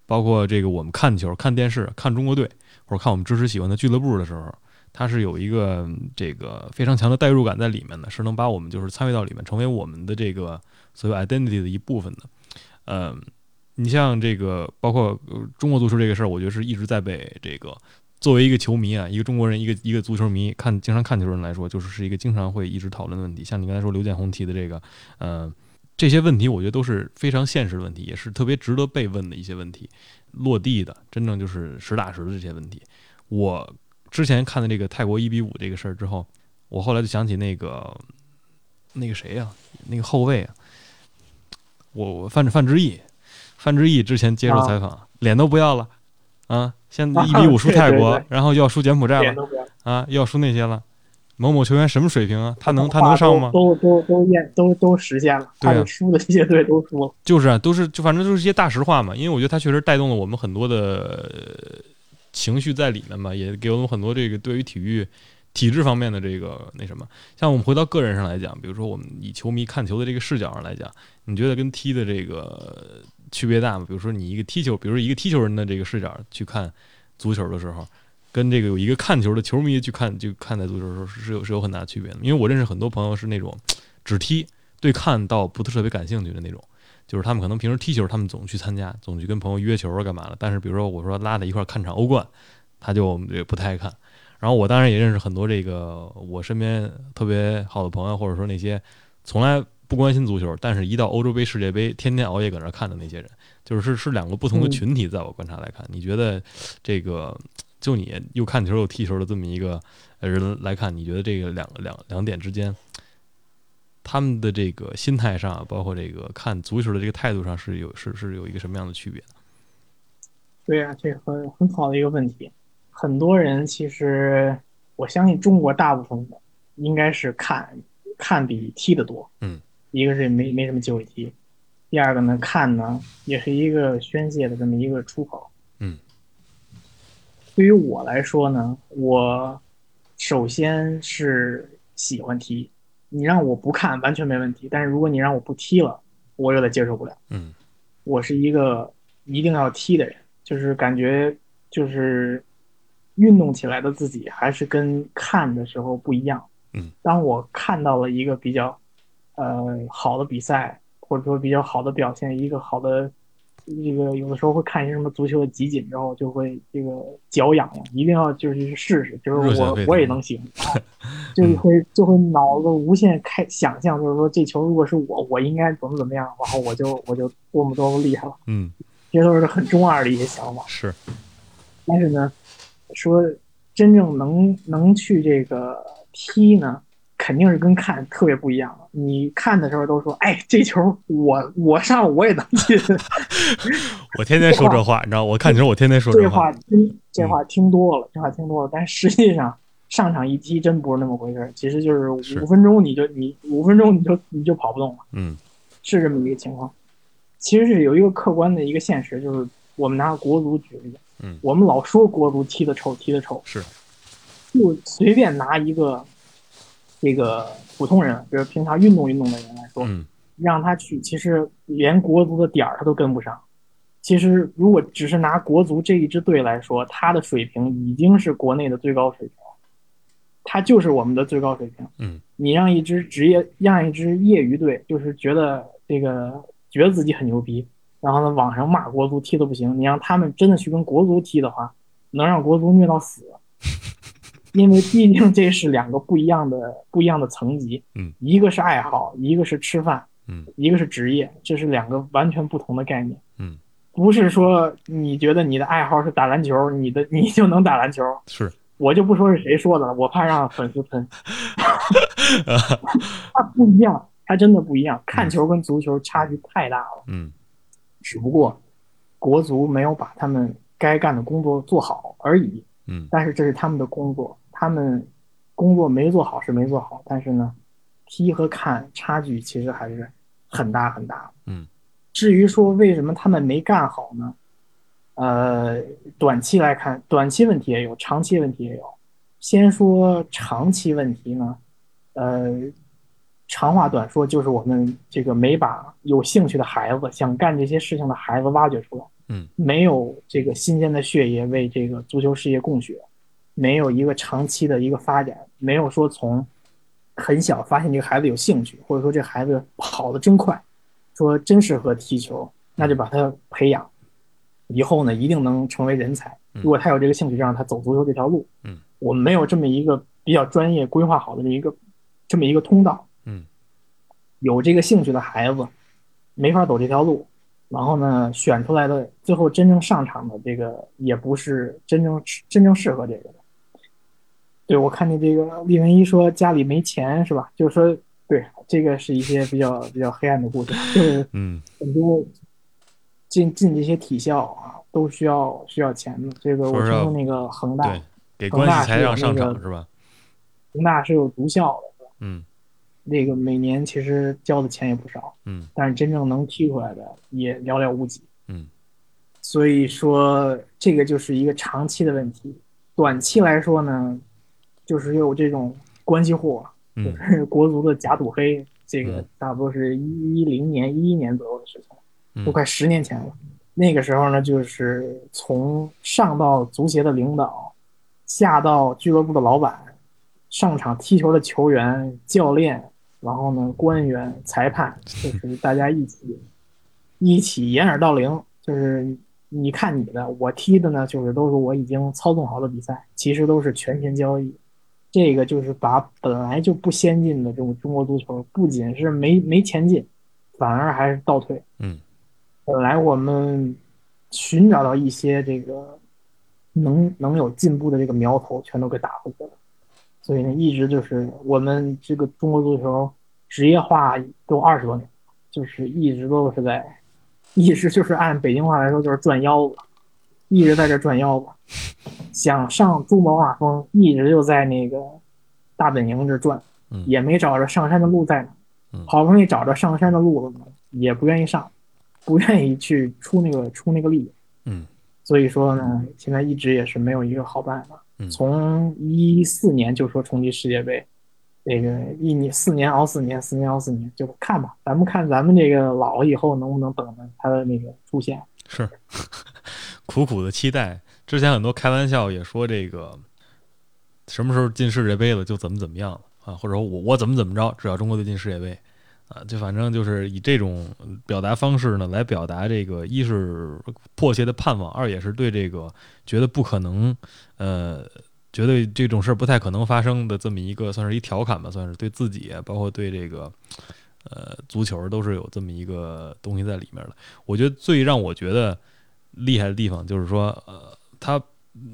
Speaker 2: 包括这个我们看球、看电视、看中国队，或者看我们支持喜欢的俱乐部的时候，它是有一个这个非常强的代入感在里面的，是能把我们就是参与到里面，成为我们的这个所谓 identity 的一部分的，嗯。你像这个，包括、中国足球这个事儿，我觉得是一直在被这个作为一个球迷啊，一个中国人，一个一个足球迷，看经常看球人来说，就是是一个经常会一直讨论的问题。像你刚才说刘建宏提的这个，呃，这些问题，我觉得都是非常现实的问题，也是特别值得被问的一些问题，落地的，真正就是实打实的这些问题。我之前看的这个泰国一比五这个事儿之后，我后来就想起那个那个谁呀、那个后卫啊，我范范志毅。范志毅之前接受采访，脸都不要了啊！现在 [LAUGHS] 一比五输泰国，
Speaker 1: 对对对
Speaker 2: 然后又要输柬埔寨了啊，又要输那些了。某某球员什么水平啊？他能他能上吗？
Speaker 1: 都都都验都都实现了，
Speaker 2: 对啊
Speaker 1: 输的这些队都输了。
Speaker 2: 就是啊，都是就反正都是一些大实话嘛。因为我觉得他确实带动了我们很多的呃情绪在里面嘛，也给我们很多这个对于体育体制方面的这个那什么。像我们回到个人上来讲，比如说我们以球迷看球的这个视角上来讲，你觉得跟踢的这个区别大吗？比如说你一个踢球，比如说一个踢球人的这个视角去看足球的时候，跟这个有一个看球的球迷去看就看待足球的时候是有是有很大区别的。因为我认识很多朋友是那种只踢对看到不特别感兴趣的那种。就是他们可能平时踢球，他们总去参加，总去跟朋友约球干嘛的。但是比如说我说拉他一块看场欧冠，他就也不太爱看。然后我当然也认识很多这个我身边特别好的朋友，或者说那些从来不关心足球，但是一到欧洲杯、世界杯，天天熬夜搁那看的那些人，就是是是两个不同的群体。在我观察来看，你觉得这个 [TSK] 就你又看球又踢球的这么一个人来看，你觉得这个两两两点之间？他们的这个心态上，包括这个看足球的这个态度上，是有是是有一个什么样的区别？
Speaker 1: 对呀，这很很好的一个问题。很多人其实，我相信中国大部分的应该是看看比踢的多。
Speaker 2: 嗯，
Speaker 1: 一个是没没什么机会踢，第二个呢，看呢也是一个宣泄的这么一个出口。
Speaker 2: 嗯，
Speaker 1: 对于我来说呢，我首先是喜欢踢。你让我不看完全没问题，但是如果你让我不踢了，我有点接受不了。
Speaker 2: 嗯，
Speaker 1: 我是一个一定要踢的人，就是感觉就是运动起来的自己还是跟看的时候不一样。
Speaker 2: 嗯，
Speaker 1: 当我看到了一个比较呃好的比赛，或者说比较好的表现，一个好的。这个有的时候会看一些什么足球的集锦，之后就会这个脚痒痒，一定要就是去试试，就是我我也能行，[LAUGHS] 就会就会脑子无限开想象，就是说这球如果是我，我应该怎么怎么样，然后我就我就多么多么厉害了。
Speaker 2: 嗯，
Speaker 1: 这都是很中二的一些想法。
Speaker 2: 是，
Speaker 1: 但是呢，说真正能能去这个踢呢？肯定是跟看特别不一样。你看的时候都说：“哎，这球我我上我也能进。[LAUGHS] ”
Speaker 2: 我天天说这话，你知道？我看球我天天说
Speaker 1: 这
Speaker 2: 话。
Speaker 1: 听这话听多了，这话听多了。但实际上上场一踢真不是那么回事。其实就是五分钟你就你五分钟你就你就跑不动了。
Speaker 2: 嗯，
Speaker 1: 是这么一个情况。其实是有一个客观的一个现实，就是我们拿国足举例。
Speaker 2: 嗯，
Speaker 1: 我们老说国足踢的臭，踢的臭。
Speaker 2: 是，
Speaker 1: 就随便拿一个。这个普通人，比如平常运动运动的人来说，让他去，其实连国足的点儿他都跟不上。其实如果只是拿国足这一支队来说，他的水平已经是国内的最高水平，他就是我们的最高水平。
Speaker 2: 嗯，
Speaker 1: 你让一支职业，让一支业余队，就是觉得这个觉得自己很牛逼，然后呢网上骂国足踢的不行，你让他们真的去跟国足踢的话，能让国足虐到死。因为毕竟这是两个不一样的不一样的层级，
Speaker 2: 嗯，
Speaker 1: 一个是爱好，一个是吃饭，
Speaker 2: 嗯，
Speaker 1: 一个是职业，这是两个完全不同的概念，
Speaker 2: 嗯，
Speaker 1: 不是说你觉得你的爱好是打篮球，你的你就能打篮球，
Speaker 2: 是，
Speaker 1: 我就不说是谁说的了，我怕让粉丝喷，[LAUGHS] 他不一样，他真的不一样，看球跟足球差距太大了，
Speaker 2: 嗯，
Speaker 1: 只不过国足没有把他们该干的工作做好而已，
Speaker 2: 嗯，
Speaker 1: 但是这是他们的工作。他们工作没做好是没做好，但是呢，踢和看差距其实还是很大很大。
Speaker 2: 嗯，
Speaker 1: 至于说为什么他们没干好呢？呃，短期来看，短期问题也有，长期问题也有。先说长期问题呢，呃，长话短说，就是我们这个没把有兴趣的孩子、想干这些事情的孩子挖掘出来。
Speaker 2: 嗯，
Speaker 1: 没有这个新鲜的血液为这个足球事业供血。没有一个长期的一个发展，没有说从很小发现这个孩子有兴趣，或者说这孩子跑得真快，说真适合踢球，那就把他培养，以后呢一定能成为人才。如果他有这个兴趣，就让他走足球这条路。
Speaker 2: 嗯，
Speaker 1: 我们没有这么一个比较专业规划好的一个这么一个通道。
Speaker 2: 嗯，
Speaker 1: 有这个兴趣的孩子没法走这条路，然后呢选出来的最后真正上场的这个也不是真正真正适合这个的。对，我看见这个李文一说家里没钱是吧？就是说，对，这个是一些比较比较黑暗的故事，就是
Speaker 2: 嗯，
Speaker 1: 很多进进这些体校啊，都需要需要钱的。这个我听说那个恒大，
Speaker 2: 对，给关系才让上场是吧？
Speaker 1: 恒大是有毒校的，
Speaker 2: 嗯，
Speaker 1: 那个每年其实交的钱也不少，
Speaker 2: 嗯，
Speaker 1: 但是真正能踢出来的也寥寥无几，
Speaker 2: 嗯，
Speaker 1: 所以说这个就是一个长期的问题。短期来说呢，就是有这种关系户，就
Speaker 2: 嗯
Speaker 1: 是国足的假赌黑，这个
Speaker 2: 嗯
Speaker 1: 差不多是一零年、一一年左右的事情，
Speaker 2: 嗯
Speaker 1: 都快十年前了。那个时候呢，就是从上到足协的领导，下到俱乐部的老板，上场踢球的球员、教练，然后呢，官员、裁判，就是大家一起一起掩耳盗铃，就是你看你的，我踢的呢，就是都是我已经操纵好的比赛，其实都是权钱交易。这个就是把本来就不先进的这种中国足球，不仅是没没前进，反而还是倒退。
Speaker 2: 嗯
Speaker 1: 本来我们寻找到一些这个能能有进步的这个苗头，全都给打回去了。所以呢，一直就是我们这个中国足球职业化都二十多年，就是一直都是在，一直就是按北京话来说就是转腰子，一直在这转腰吧，想上珠穆朗玛峰，一直就在那个大本营这转
Speaker 2: 嗯，
Speaker 1: 也没找着上山的路在哪
Speaker 2: 嗯。
Speaker 1: 好不容易找着上山的路了呢，也不愿意上，不愿意去出那个出那个力。
Speaker 2: 嗯
Speaker 1: 所以说呢，现在一直也是没有一个好办法。
Speaker 2: 嗯
Speaker 1: 从一四年就说冲击世界杯，那个一年四年熬四年，四年熬四年，就看吧，咱们看咱们这个老了以后能不能等着他的那个出现。
Speaker 2: 是苦苦的期待。之前很多开玩笑也说这个什么时候进世界杯了就怎么怎么样了啊，或者说我我怎么怎么着，只要中国队进世界杯啊，就反正就是以这种表达方式呢来表达这个，一是迫切的盼望，二也是对这个觉得不可能，呃，觉得这种事儿不太可能发生的这么一个算是一调侃吧，算是对自己，包括对这个。呃，足球都是有这么一个东西在里面的。我觉得最让我觉得厉害的地方就是说，呃，他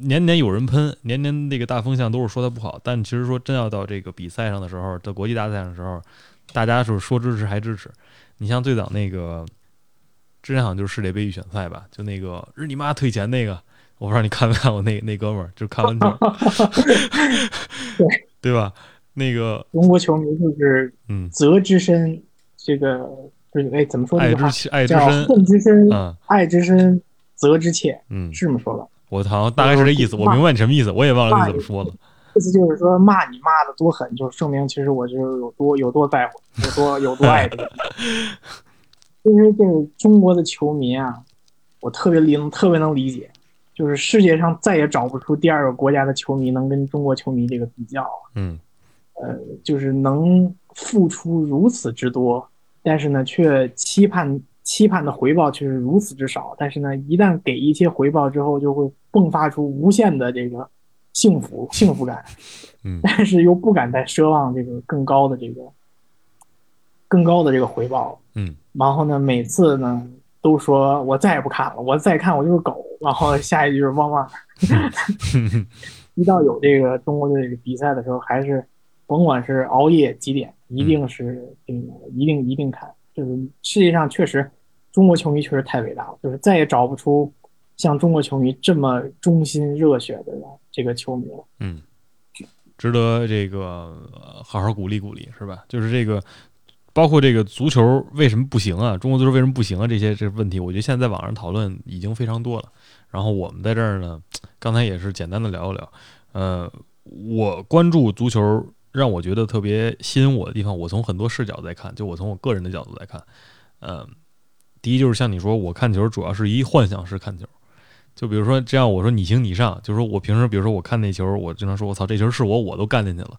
Speaker 2: 年年有人喷，年年那个大风向都是说他不好，但其实说真要到这个比赛上的时候，到国际大赛上的时候，大家是说支持还支持。你像最早那个之前好像就是世界杯预选赛吧，就那个日你妈退钱那个，我不知道你看没看过那那哥们儿，就看完球，
Speaker 1: 对
Speaker 2: 对吧？那个 [LAUGHS]
Speaker 1: 中国球迷就是
Speaker 2: 嗯，
Speaker 1: 责之深，这个就是哎怎么说？
Speaker 2: 爱之爱之
Speaker 1: 叫
Speaker 2: 深，
Speaker 1: 恨之深，
Speaker 2: 嗯
Speaker 1: 爱之深，责之切，
Speaker 2: 嗯，
Speaker 1: 是这么说吧？
Speaker 2: 我好像大概是这意思，我明白你什么意思，我也忘了你怎么说了。
Speaker 1: 意思就是说骂你骂的多狠，就证明其实我就是有多有多在乎，有多有多爱这个。[LAUGHS] 其实这个中国的球迷啊，我特别理特别能理解，就是世界上再也找不出第二个国家的球迷能跟中国球迷这个比较，
Speaker 2: 嗯呃
Speaker 1: 就是能付出如此之多，但是呢，却期盼期盼的回报却是如此之少。但是呢，一旦给一些回报之后，就会迸发出无限的这个幸福幸福感。
Speaker 2: 嗯 [LAUGHS]
Speaker 1: 但是又不敢再奢望这个更高的这个更高的这个回报。
Speaker 2: 嗯
Speaker 1: 然后呢，每次呢都说我再也不看了，我再看我就是狗。然后下一句就是汪汪。[LAUGHS] 一到有这个中国队比赛的时候，还是甭管是熬夜几点，一定是这个一定一定看。就是世界上确实，中国球迷确实太伟大了，就是再也找不出像中国球迷这么忠心热血的这个球迷了。
Speaker 2: 嗯，值得这个好好鼓励鼓励，是吧？就是这个，包括这个足球为什么不行啊？中国足球为什么不行啊？这些这问题，我觉得现在在网上讨论已经非常多了。然后我们在这儿呢，刚才也是简单的聊一聊。呃，我关注足球，让我觉得特别吸引我的地方，我从很多视角在看，就我从我个人的角度来看，呃，第一就是像你说，我看球主要是以幻想式看球。就比如说这样，我说你行你上，就是说我平时比如说我看那球，我经常说我操这球是我我都干进去了，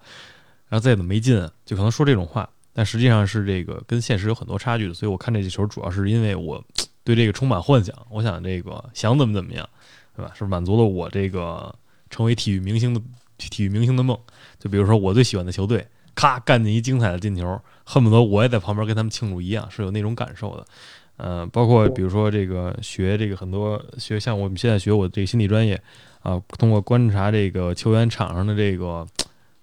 Speaker 2: 然后再怎么没进，就可能说这种话，但实际上是这个跟现实有很多差距的，所以我看这球主要是因为我 [TSK] 对这个充满幻想，我想这个想怎么怎么样，对吧？是满足了我这个成为体育明星的体育明星的梦。就比如说我最喜欢的球队，咔干进一精彩的进球，恨不得我也在旁边跟他们庆祝一样，是有那种感受的。呃，包括比如说这个学这个很多学，像我们现在学我这个心理专业啊，通过观察这个球员场上的这个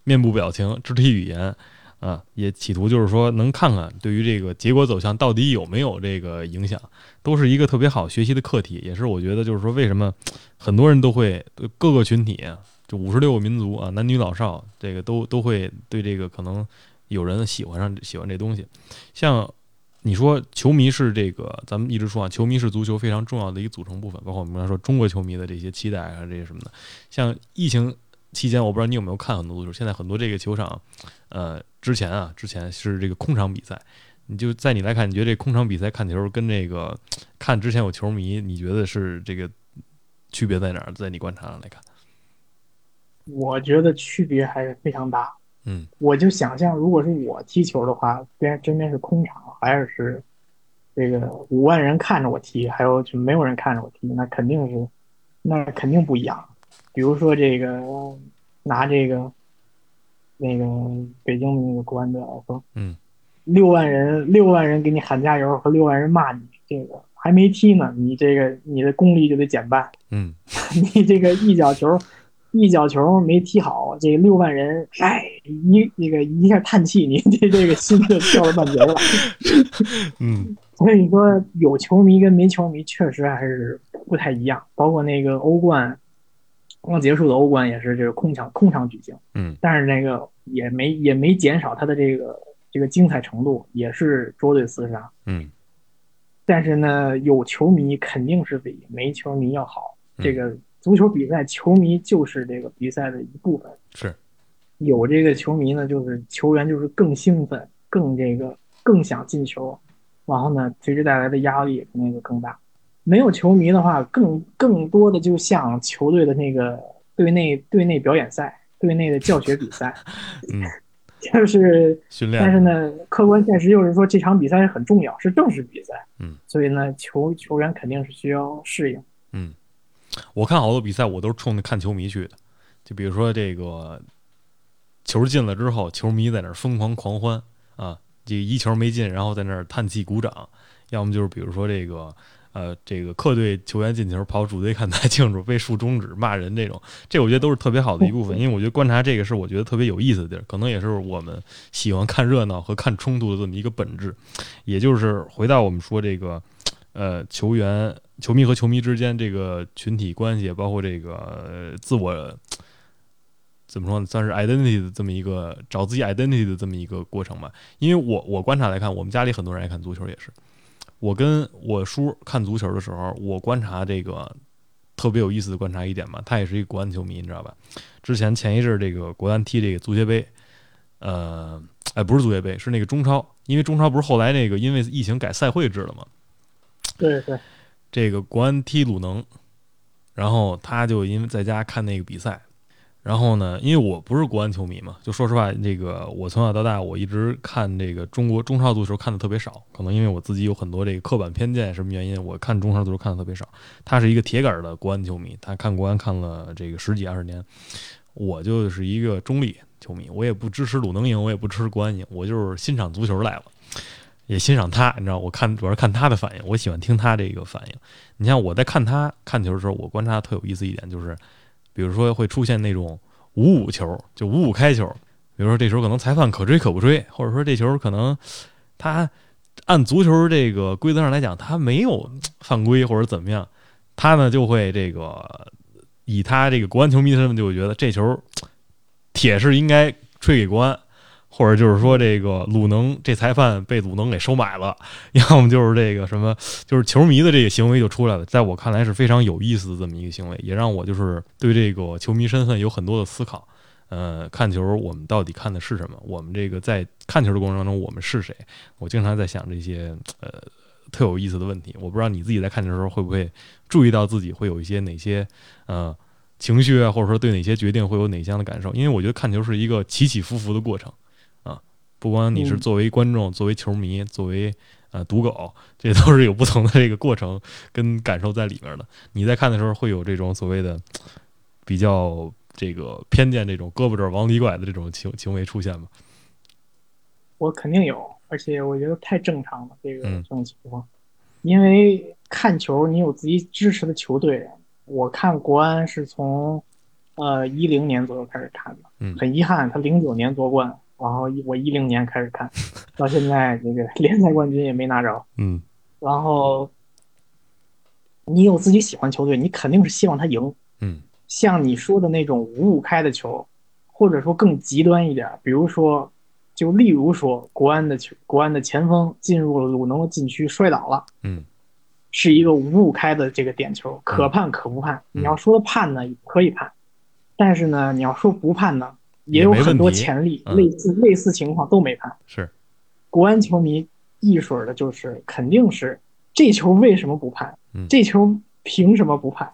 Speaker 2: 面部表情、肢体语言啊，也企图就是说能看看对于这个结果走向到底有没有这个影响，都是一个特别好学习的课题，也是我觉得就是说为什么很多人都会各个群体就五十六个民族啊，男女老少这个都都会对这个可能有人喜欢上喜欢这东西，像。你说球迷是这个，咱们一直说啊，球迷是足球非常重要的一个组成部分，包括我们刚才说中国球迷的这些期待啊，这些什么的。像疫情期间，我不知道你有没有看很多足球，现在很多这个球场，呃，之前啊，之前是这个空场比赛，你就在你来看，你觉得这空场比赛看球跟这个看之前有球迷，你觉得是这个区别在哪儿？在你观察上来看，
Speaker 1: 我觉得区别还是非常大。
Speaker 2: 嗯，
Speaker 1: 我就想象，如果是我踢球的话，边真边是空场，还是是这个五万人看着我踢，还有就没有人看着我踢，那肯定是，那肯定不一样。比如说这个拿这个那个北京的那个国安队来说，
Speaker 2: 嗯，
Speaker 1: 六万人六万人给你喊加油和六万人骂你，这个还没踢呢，你这个你的功力就得减半。
Speaker 2: 嗯，[LAUGHS]
Speaker 1: 你这个一脚球。一脚球没踢好，这六万人，哎，一那个一下叹气，你 [LAUGHS] 这这个心就掉了半截了。[LAUGHS]
Speaker 2: 嗯，
Speaker 1: 所以说有球迷跟没球迷确实还是不太一样。包括那个欧冠刚结束的欧冠也是这个空场空场举行，
Speaker 2: 嗯，
Speaker 1: 但是那个也没也没减少他的这个这个精彩程度，也是捉对厮杀。
Speaker 2: 嗯，
Speaker 1: 但是呢，有球迷肯定是比没球迷要好。这个。足球比赛，球迷就是这个比赛的一部分。
Speaker 2: 是，
Speaker 1: 有这个球迷呢，就是球员就是更兴奋，更这个更想进球，然后呢，随之带来的压力肯定就更大。没有球迷的话，更更多的就像球队的那个队内队内表演赛、队内的教学比赛。[LAUGHS]
Speaker 2: 嗯，
Speaker 1: 就是
Speaker 2: 训练。
Speaker 1: 但是呢，客观现实就是说这场比赛是很重要，是正式比赛。
Speaker 2: 嗯，
Speaker 1: 所以呢，球球员肯定是需要适应。
Speaker 2: 我看好多比赛，我都是冲着看球迷去的。就比如说这个球进了之后，球迷在那儿疯狂狂欢啊，这一球没进，然后在那儿叹气鼓掌；要么就是比如说这个呃，这个客队球员进球，跑主队看台 [LAUGHS] 庆祝，被竖中指骂人这种，这我觉得都是特别好的一部分。因为我觉得观察这个是我觉得特别有意思的地儿，可能也是我们喜欢看热闹和看冲突的这么一个本质。也就是回到我们说这个呃球员。球迷和球迷之间这个群体关系，包括这个自我怎么说呢，算是 identity 的这么一个找自己 identity 的这么一个过程吧。因为我我观察来看，我们家里很多人爱看足球，也是我跟我叔看足球的时候，我观察这个特别有意思的观察一点嘛，他也是一个国安球迷，你知道吧？之前前一阵这个国安踢这个足协杯，呃，哎，不是足协杯，是那个中超，因为中超不是后来那个因为疫情改赛会制了吗？
Speaker 1: 对对。
Speaker 2: 这个国安踢鲁能，然后他就因为在家看那个比赛，然后呢，因为我不是国安球迷嘛，就说实话，这个我从小到大我一直看这个中国中超足球看的特别少，可能因为我自己有很多这个刻板偏见，什么原因，我看中超足球看的特别少。他是一个铁杆的国安球迷，他看国安看了这个十几二十年，我就是一个中立球迷，我也不支持鲁能赢，我也不支持国安赢，我就是欣赏足球来了。也欣赏他，你知道，我看主要是看他的反应，我喜欢听他这个反应。你像我在看他看球的时候，我观察特有意思一点就是，比如说会出现那种五五球，就五五开球。比如说这时候可能裁判可追可不追，或者说这球可能他按足球这个规则上来讲他没有犯规或者怎么样，他呢就会这个以他这个国安球迷的身份就会觉得这球铁是应该吹给国安。或者就是说，这个鲁能这裁判被鲁能给收买了，[LAUGHS] 要么就是这个什么，就是球迷的这个行为就出来了。在我看来是非常有意思的这么一个行为，也让我就是对这个球迷身份有很多的思考。呃，看球我们到底看的是什么？我们这个在看球的过程当中，我们是谁？我经常在想这些呃特有意思的问题。我不知道你自己在看球的时候会不会注意到自己会有一些哪些呃情绪啊，或者说对哪些决定会有哪些样的感受？因为我觉得看球是一个起起伏伏的过程。不光你是作为观众、作为球迷、作为呃赌狗，这都是有不同的这个过程跟感受在里面的。你在看的时候，会有这种所谓的比较这个偏见、这种胳膊肘往里拐的这种行行为出现吗？
Speaker 1: 我肯定有，而且我觉得太正常了，这个这种情况。因为看球，你有自己支持的球队。我看国安是从呃一零年左右开始看的，
Speaker 2: 嗯，
Speaker 1: 很遗憾，他零九年夺冠。然后我一零年开始看，到现在这个 [LAUGHS] 联赛冠军也没拿着。
Speaker 2: 嗯，
Speaker 1: 然后你有自己喜欢球队，你肯定是希望他赢。
Speaker 2: 嗯，
Speaker 1: 像你说的那种五五开的球，或者说更极端一点，比如说就例如说，国安的球，国安的前锋进入了鲁能的禁区摔倒了，
Speaker 2: 嗯
Speaker 1: 是一个五五开的这个点球，可判可不判。
Speaker 2: 嗯
Speaker 1: 你要说判呢，可以判，但是呢，你要说不判呢，也有很多潜力，
Speaker 2: 嗯
Speaker 1: 类似类似情况都没判。
Speaker 2: 是，
Speaker 1: 国安球迷一水儿的就是肯定是这球为什么不判？
Speaker 2: 嗯
Speaker 1: 这球凭什么不判？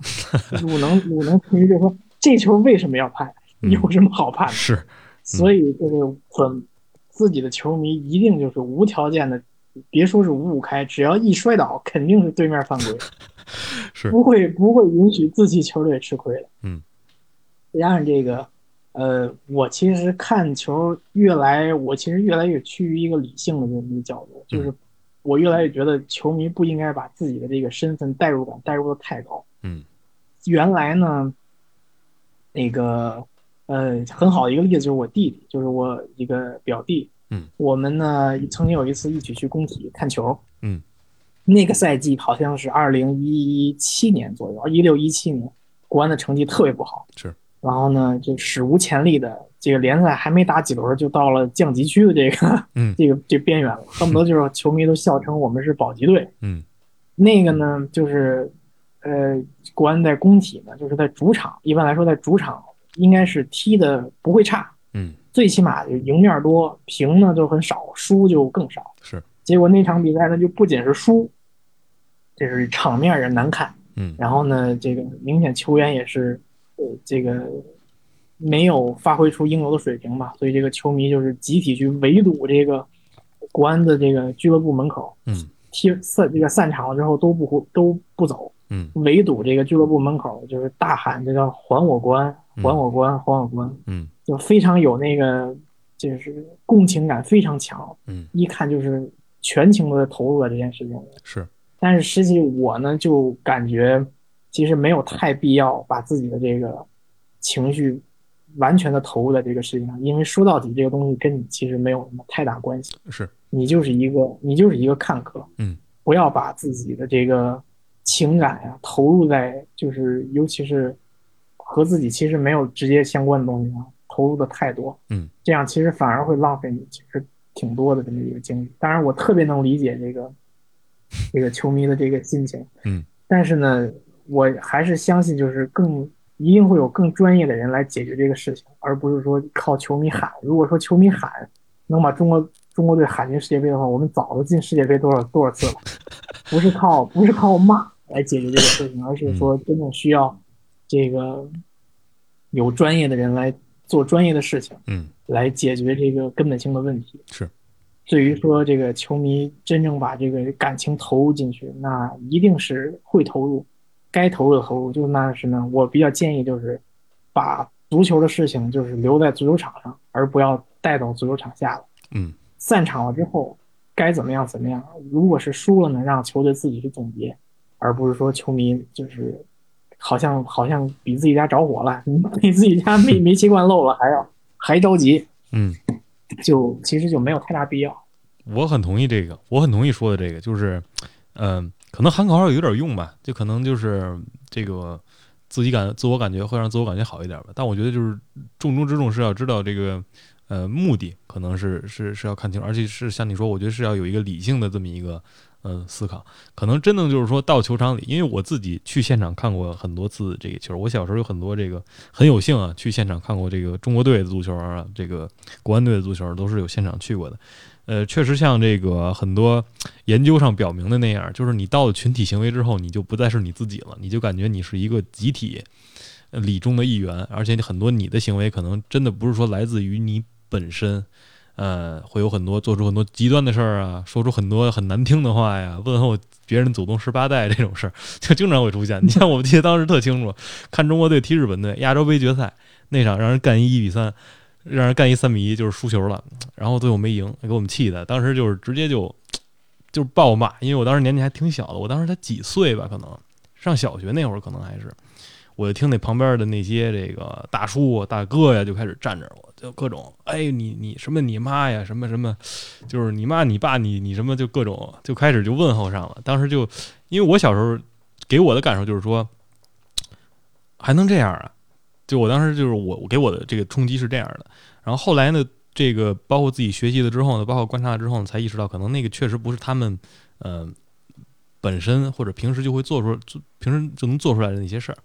Speaker 1: 鲁能鲁能球迷就说这球为什么要判？
Speaker 2: 嗯
Speaker 1: 有什么好判的？
Speaker 2: 是，
Speaker 1: 所以这个很自己的球迷一定就是无条件的，别说是五五开，只要一摔倒，肯定是对面犯规，[LAUGHS]
Speaker 2: 是
Speaker 1: 不会不会允许自己球队吃亏的。
Speaker 2: 嗯，
Speaker 1: 再加上这个，呃，我其实看球越来，我其实越来越趋于一个理性的这么一个角度，就是我越来越觉得球迷不应该把自己的这个身份代入感代入的太高。
Speaker 2: 嗯
Speaker 1: 原来呢，那个呃，很好的一个例子就是我弟弟，就是我一个表弟。
Speaker 2: 嗯，
Speaker 1: 我们呢曾经有一次一起去工体看球。
Speaker 2: 嗯，
Speaker 1: 那个赛季好像是二零一七年左右，一六一七年，国安的成绩特别不好。
Speaker 2: 是。
Speaker 1: 然后呢，就史无前例的这个联赛还没打几轮就到了降级区的这个
Speaker 2: 嗯
Speaker 1: 这个这边缘了，恨不得就是球迷都笑称我们是保级队。
Speaker 2: 嗯
Speaker 1: 那个呢，就是呃，国安在工体呢，就是在主场，一般来说在主场应该是踢的不会差，
Speaker 2: 嗯
Speaker 1: 最起码就赢面多，平呢就很少，输就更少。
Speaker 2: 是，
Speaker 1: 结果那场比赛呢，就不仅是输，这是场面也难看，
Speaker 2: 嗯
Speaker 1: 然后呢，这个明显球员也是呃这个没有发挥出应有的水平吧，所以这个球迷就是集体去围堵这个国安的这个俱乐部门口。
Speaker 2: 嗯
Speaker 1: 踢散这个散场了之后都不回都不走，
Speaker 2: 嗯
Speaker 1: 围堵这个俱乐部门口，就是大喊这叫“还我国安，
Speaker 2: 嗯
Speaker 1: 还我国安，还我国安
Speaker 2: 嗯”，
Speaker 1: 就非常有那个就是共情感非常强，
Speaker 2: 嗯
Speaker 1: 一看就是全情的投入了这件事情里。
Speaker 2: 是，
Speaker 1: 但是实际我呢就感觉其实没有太必要把自己的这个情绪完全的投入在这个事情上，因为说到底这个东西跟你其实没有什么太大关系。
Speaker 2: 是，
Speaker 1: 你就是一个你就是一个看客，
Speaker 2: 嗯，
Speaker 1: 不要把自己的这个情感呀投入在就是尤其是和自己其实没有直接相关的东西上投入的太多，
Speaker 2: 嗯，
Speaker 1: 这样其实反而会浪费你其实挺多的这么一个精力。当然，我特别能理解这个这个球迷的这个心情，
Speaker 2: 嗯，
Speaker 1: 但是呢，我还是相信就是更。一定会有更专业的人来解决这个事情，而不是说靠球迷喊。如果说球迷喊能把中国中国队喊进世界杯的话，我们早都进世界杯多少多少次了。不是靠不是靠骂来解决这个事情，而是说真正需要这个有专业的人来做专业的事情，
Speaker 2: 嗯
Speaker 1: 来解决这个根本性的问题。
Speaker 2: 是。
Speaker 1: 至于说这个球迷真正把这个感情投入进去，那一定是会投入，该投入的投入。就那什么，我比较建议就是把足球的事情就是留在足球场上，而不要带到足球场下了。
Speaker 2: 嗯
Speaker 1: 散场了之后该怎么样怎么样。如果是输了呢，让球队自己去总结，而不是说球迷就是好像好像比自己家着火了，[LAUGHS] 比自己家煤煤气罐漏了还要还着急，
Speaker 2: 嗯，
Speaker 1: 就其实就没有太大必要。
Speaker 2: 我很同意这个，我很同意说的这个，就是，嗯、可能喊口号有点用吧，就可能就是这个自己感自我感觉会让自我感觉好一点吧。但我觉得就是重中之重是要知道这个呃目的，可能是是是要看清楚，而且是像你说，我觉得是要有一个理性的这么一个呃思考。可能真的就是说到球场里，因为我自己去现场看过很多次这个球，我小时候有很多这个很有幸啊去现场看过这个中国队的足球啊，这个国安队的足球都是有现场去过的。呃，确实像这个很多研究上表明的那样，就是你到了群体行为之后，你就不再是你自己了，你就感觉你是一个集体呃里中的一员，而且很多你的行为可能真的不是说来自于你本身，呃，会有很多做出很多极端的事儿啊，说出很多很难听的话呀，问候别人祖宗十八代这种事儿，[LAUGHS] 就经常会出现。你像我记得当时特清楚，看中国队踢日本队亚洲杯决赛那场，让人干一比三。让人干一三比一，就是输球了，然后最后没赢，给我们气的。当时就是直接就就是暴骂，因为我当时年纪还挺小的，我当时才几岁吧，可能上小学那会儿，可能还是，我就听那旁边的那些这个大叔大哥呀，就开始站着我，就各种哎你你什么你妈呀，什么什么，就是你妈你爸你你什么，就各种就开始就问候上了。当时就因为我小时候给我的感受就是说，还能这样啊？就我当时就是我我给我的这个冲击是这样的，然后后来呢，这个包括自己学习了之后呢，包括观察了之后呢，才意识到可能那个确实不是他们呃本身或者平时就会做出平时就能做出来的那些事儿。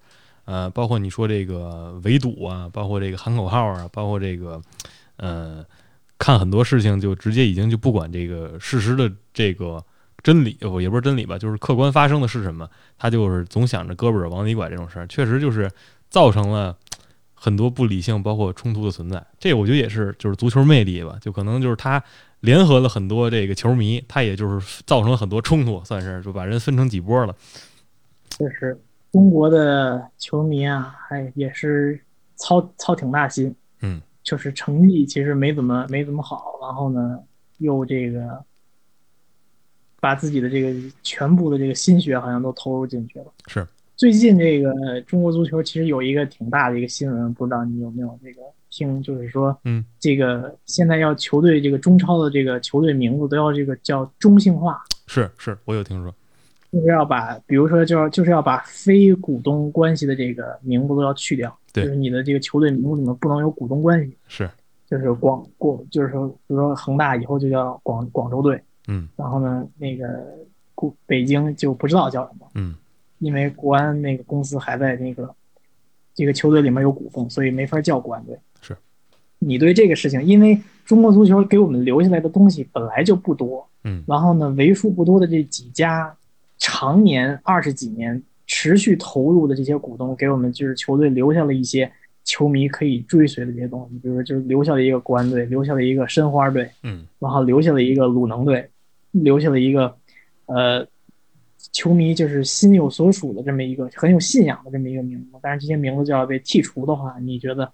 Speaker 2: 呃，包括你说这个围堵啊，包括这个喊口号啊，包括这个呃看很多事情就直接已经就不管这个事实的这个真理，呃也不是真理吧，就是客观发生的是什么，他就是总想着胳膊肘往里拐这种事儿，确实就是造成了很多不理性，包括冲突的存在。这我觉得也是就是足球魅力吧，就可能就是他联合了很多这个球迷，他也就是造成了很多冲突，算是就把人分成几波了。
Speaker 1: 确实，中国的球迷啊，哎也是操操挺大心，
Speaker 2: 嗯，
Speaker 1: 就是成绩其实没怎么没怎么好，然后呢，又这个把自己的这个全部的这个心血好像都投入进去了。
Speaker 2: 是
Speaker 1: 最近这个中国足球其实有一个挺大的一个新闻，不知道你有没有这个听，就是说，
Speaker 2: 嗯，
Speaker 1: 这个现在要球队这个中超的这个球队名字都要这个叫中性化，
Speaker 2: 是是，我有听说。
Speaker 1: 就是要把，比如说，就要就是要把非股东关系的这个名字都要去掉，
Speaker 2: 对
Speaker 1: 就是你的这个球队名字里面不能有股东关系，
Speaker 2: 是，
Speaker 1: 就是广过，就是说，比如说恒大以后就叫广广州队，
Speaker 2: 嗯
Speaker 1: 然后呢，那个国北京就不知道叫什么，
Speaker 2: 嗯
Speaker 1: 因为国安那个公司还在那个这个球队里面有股份，所以没法叫国安队。
Speaker 2: 是，
Speaker 1: 你对这个事情，因为中国足球给我们留下来的东西本来就不多，
Speaker 2: 嗯
Speaker 1: 然后呢，为数不多的这几家常年二十几年持续投入的这些股东，给我们就是球队留下了一些球迷可以追随的这些东西，比如说就是留下了一个国安队，留下了一个申花队，
Speaker 2: 嗯
Speaker 1: 然后留下了一个鲁能队，留下了一个呃球迷就是心有所属的这么一个很有信仰的这么一个名字。但是这些名字就要被剔除的话，你觉得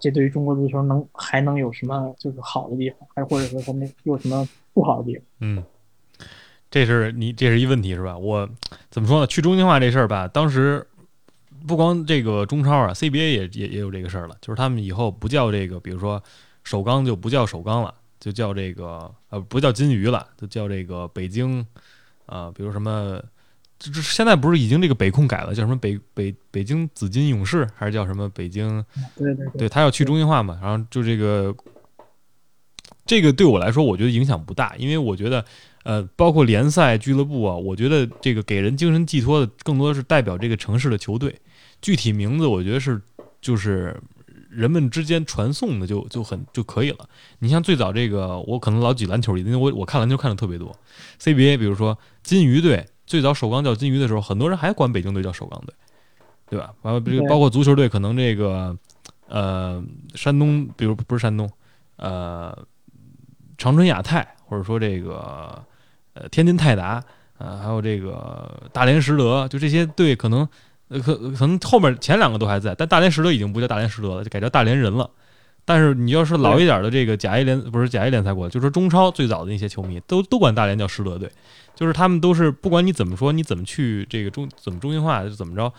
Speaker 1: 这对于中国足球能还能有什么就是好的地方，还或者说他们有什么不好的地方？
Speaker 2: 嗯，这是你这是一问题是吧？我怎么说呢？去中心化这事儿吧，当时不光这个中超啊，CBA 也也也有这个事儿了，就是他们以后不叫这个，比如说首钢就不叫首钢了，就叫这个呃不叫金鱼了，就叫这个北京啊、比如什么。这这现在不是已经这个北控改了，叫什么北北北京紫金勇士，还是叫什么北京
Speaker 1: 对对
Speaker 2: 对他要去中心化嘛，然后就这个，这个对我来说，我觉得影响不大，因为我觉得，呃，包括联赛、俱乐部啊，我觉得这个给人精神寄托的，更多的是代表这个城市的球队，具体名字我觉得是就是人们之间传送的就就很就可以了。你像最早这个，我可能老举篮球例子，因为我我看篮球看的特别多，CBA 比如说金鱼队，最早首钢叫金鱼的时候，很多人还管北京队叫首钢队，对吧？完了，这个包括足球队，可能这个呃山东，比如不是山东，呃长春亚泰，或者说这个呃天津泰达，呃还有这个大连实德，就这些队可能呃可可能后面前两个都还在，但大连实德已经不叫大连实德了，就改叫大连人了。但是你要是老一点的这个甲 A 联不是甲 A 联赛过，就是说中超最早的那些球迷都都管大连叫实德队，就是他们都是不管你怎么说，你怎么去这个中怎么中心化就怎么着，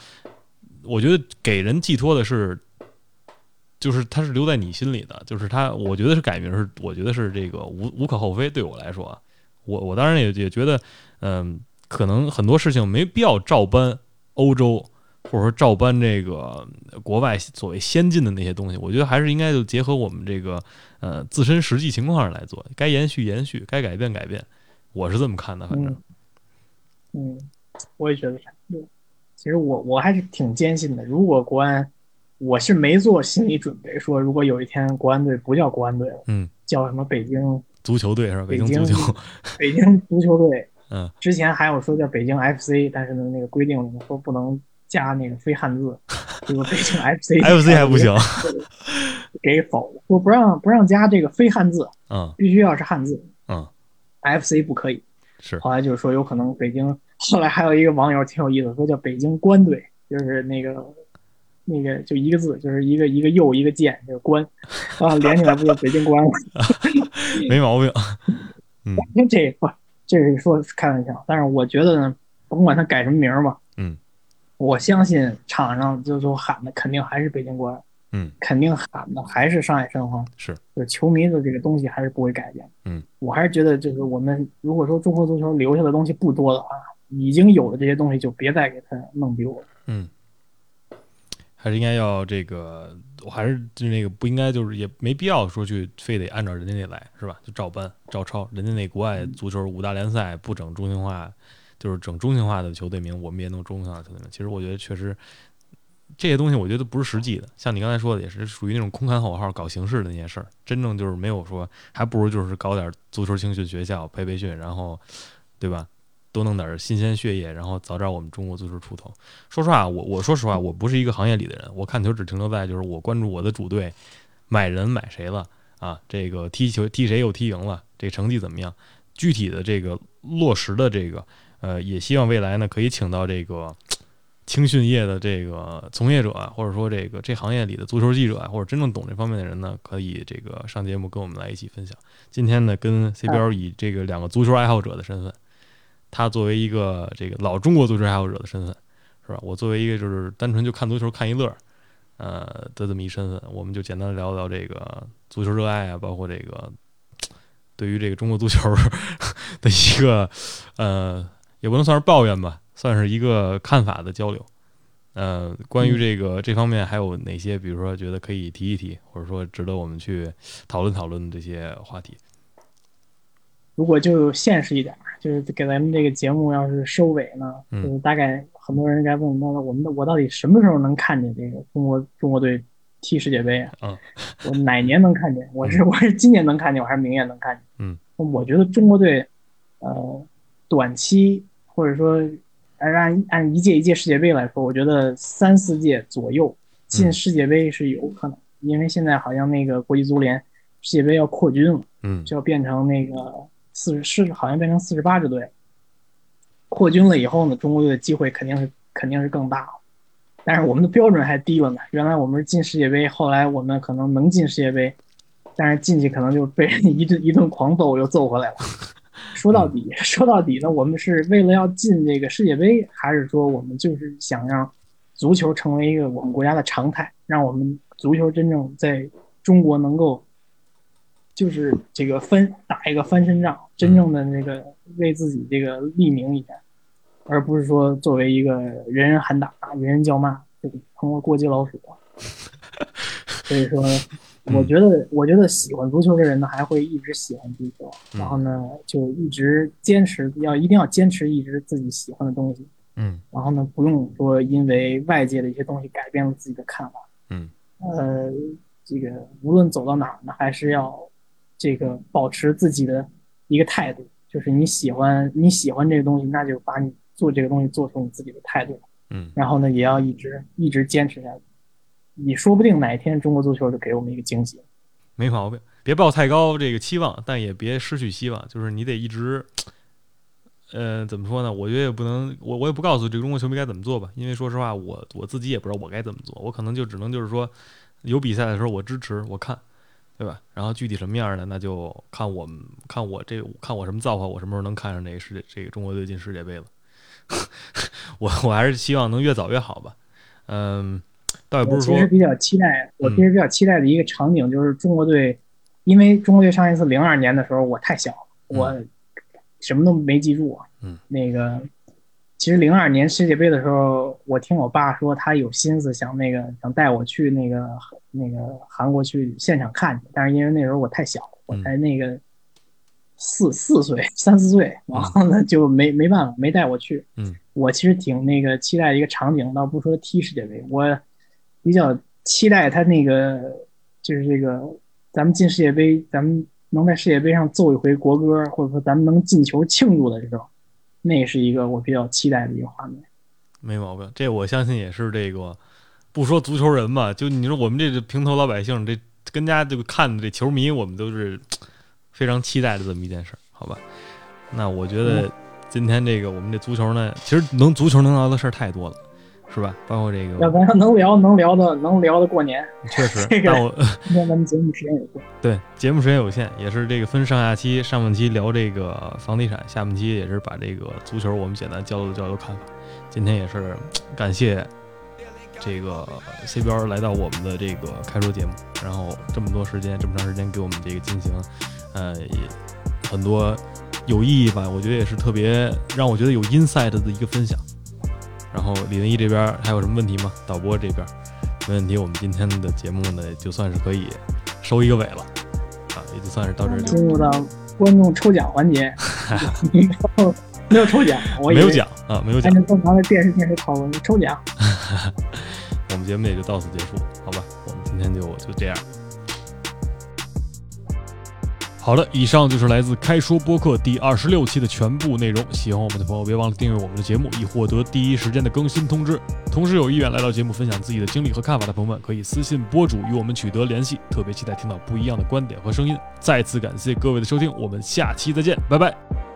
Speaker 2: 我觉得给人寄托的是，就是他是留在你心里的，就是他，我觉得是改名是，我觉得是这个无无可厚非。对我来说啊，我我当然也也觉得，嗯，可能很多事情没必要照搬欧洲，或者说照搬这个国外所谓先进的那些东西。我觉得还是应该就结合我们这个呃自身实际情况上来做，该延续延续，该改变改变。我是这么看的，反正
Speaker 1: 嗯，嗯，我也觉得是。其实我我还是挺坚信的。如果国安，我是没做心理准备，说如果有一天国安队不叫国安队了，
Speaker 2: 嗯，
Speaker 1: 叫什么北京
Speaker 2: 足球队是吧？北
Speaker 1: 北
Speaker 2: 京足球，
Speaker 1: 北京足球队，[LAUGHS]
Speaker 2: 嗯，
Speaker 1: 之前还有说叫北京 FC，但是呢，那个规定说不能加那个非汉字，结果北京 FC
Speaker 2: FC 还不行，[LAUGHS]
Speaker 1: 给否了，说不让不让加这个非汉字，
Speaker 2: 嗯
Speaker 1: 必须要是汉字
Speaker 2: 嗯
Speaker 1: ，，FC 不可以。
Speaker 2: 是。
Speaker 1: 后来就是说有可能北京，后来还有一个网友挺有意思，说叫北京官队，就是那个那个就一个字，就是一个一个右一个剑，就是官，啊，连起来不就北京官了？[LAUGHS] [LAUGHS]
Speaker 2: 没毛病，
Speaker 1: 因为这不这是说开玩笑，但是我觉得呢，甭管他改什么名儿吧，
Speaker 2: 嗯，
Speaker 1: 我相信场上就就喊的肯定还是北京国安，
Speaker 2: 嗯，
Speaker 1: 肯定喊的还是上海申花，
Speaker 2: 是，
Speaker 1: 就是球迷的这个东西还是不会改变。
Speaker 2: 嗯，
Speaker 1: 我还是觉得就是我们如果说中国足球留下的东西不多的话，已经有的这些东西就别再给它弄丢了。
Speaker 2: 嗯，还是应该要这个，我还是就那个不应该，就是也没必要说去非得按照人家那来，是吧？就照搬照抄人家那国外足球五大联赛不整中心化，就是整中性化的球队名，我们也弄中性化的球队名。其实我觉得确实这些东西，我觉得不是实际的。像你刚才说的，也是属于那种空喊口号、搞形式的那些事儿，真正就是没有说，还不如就是搞点足球青训学校培培训，然后对吧？多弄点新鲜血液，然后早点我们中国足球出头。说实话，我我说实话，我不是一个行业里的人，我看球只停留在就是我关注我的主队买人买谁了啊，这个踢球踢谁又踢赢了，这成绩怎么样？具体的这个落实的这个，呃，也希望未来呢可以请到这个青训业的这个从业者，或者说这个这行业里的足球记者，或者真正懂这方面的人呢，可以这个上节目跟我们来一起分享。今天呢，跟 CBL 以这个两个足球爱好者的身份。他作为一个这个老中国足球爱好者的身份，是吧？我作为一个就是单纯就看足球看一乐，呃的这么一身份，我们就简单聊聊这个足球热爱啊，包括这个对于这个中国足球的一个呃，也不能算是抱怨吧，算是一个看法的交流。呃，关于这个这方面还有哪些，比如说觉得可以提一提，或者说值得我们去讨论讨论这些话题？
Speaker 1: 如果就现实一点。就是给咱们这个节目要是收尾呢，就是大概很多人该问，那我们我到底什么时候能看见这个中国中国队踢世界杯啊？
Speaker 2: 嗯，
Speaker 1: 我哪年能看见？我是我是今年能看见，我还是明年能看见？
Speaker 2: 嗯，
Speaker 1: 我觉得中国队，呃，短期或者说按按按一届一届世界杯来说，我觉得三四届左右进世界杯是有可能，因为现在好像那个国际足联世界杯要扩军了，
Speaker 2: 嗯，
Speaker 1: 就要变成那个。四十是好像变成四十八支队，扩军了以后呢，中国队的机会肯定是肯定是更大了。但是我们的标准还低了呢。原来我们是进世界杯，后来我们可能能进世界杯，但是进去可能就被人一顿一顿狂揍，又揍回来了。说到底，[LAUGHS] 说到底呢，我们是为了要进这个世界杯，还是说我们就是想让足球成为一个我们国家的常态，让我们足球真正在中国能够。就是这个翻打一个翻身仗，真正的那个为自己这个立名一下，而不是说作为一个人人喊打、人人叫骂，这个成了过街老鼠。[LAUGHS] 所以说，我觉得，我觉得喜欢足球的人呢，还会一直喜欢足球，然后呢，就一直坚持，要一定要坚持一直自己喜欢的东西。
Speaker 2: 嗯，
Speaker 1: 然后呢，不用说因为外界的一些东西改变了自己的看法。
Speaker 2: 嗯，
Speaker 1: 呃，这个无论走到哪儿呢，还是要。这个保持自己的一个态度，就是你喜欢你喜欢这个东西，那就把你做这个东西做出你自己的态度。
Speaker 2: 嗯，
Speaker 1: 然后呢，也要一直一直坚持下去。你说不定哪一天中国足球就给我们一个惊喜。
Speaker 2: 没毛病，别抱太高这个期望，但也别失去希望。就是你得一直，呃，怎么说呢？我觉得也不能，我我也不告诉这个中国球迷该怎么做吧，因为说实话，我我自己也不知道我该怎么做。我可能就只能就是说，有比赛的时候我支持我看。对吧？然后具体什么样的，那就看我们看我这看我什么造化，我什么时候能看上这个世界这个中国队进世界杯了？[LAUGHS] 我我还是希望能越早越好吧。嗯，倒也不是说。
Speaker 1: 其实比较期待，我其实比较期待的一个场景就是中国队，因为中国队上一次零二年的时候我太小，我什么都没记住。
Speaker 2: 嗯，
Speaker 1: 那个。其实零二年世界杯的时候，我听我爸说他有心思想那个想带我去那个那个韩国去现场看去，但是因为那时候我太小，我才那个四四岁三四岁，然后呢就没没办法没带我去。
Speaker 2: 嗯，
Speaker 1: 我其实挺那个期待一个场景，倒不说踢世界杯，我比较期待他那个就是这个咱们进世界杯，咱们能在世界杯上奏一回国歌，或者说咱们能进球庆祝的时候。那是一个我比较期待的一个画面，
Speaker 2: 没毛病。这我相信也是这个，不说足球人吧，就你说我们这平头老百姓，这跟家这个看的这球迷，我们都是 [TSK] 非常期待的这么一件事儿，好吧？那我觉得今天这个我们这足球呢，其实能足球能聊的事儿太多了。是吧？包括这个，
Speaker 1: 要不然能聊能聊的能聊的过年。
Speaker 2: 确实，[LAUGHS]
Speaker 1: 这个今天咱们节目时间有限。
Speaker 2: 对，节目时间有限，也是这个分上下期。上半期聊这个房地产，下半期也是把这个足球我们简单交流交流看法。今天也是感谢这个 C 标来到我们的这个开说节目，然后这么多时间这么长时间给我们这个进行，呃，很多有意义吧？我觉得也是特别让我觉得有 insight 的一个分享。然后李文一这边还有什么问题吗？导播这边，没问题。我们今天的节目呢，就算是可以收一个尾了啊，也就算是到这儿就
Speaker 1: 进入到观众抽奖环节，没有抽奖，我
Speaker 2: 没有 [LAUGHS] 奖啊，没有奖
Speaker 1: 按照。正常的电视电视讨论抽奖。[LAUGHS]
Speaker 2: 我们节目也就到此结束，好吧？我们今天就就这样。好了，以上就是来自开说播客第二十六期的全部内容。喜欢我们的朋友，别忘了订阅我们的节目，以获得第一时间的更新通知。同时，有意愿来到节目分享自己的经历和看法的朋友们，可以私信播主与我们取得联系。特别期待听到不一样的观点和声音。再次感谢各位的收听，我们下期再见，拜拜。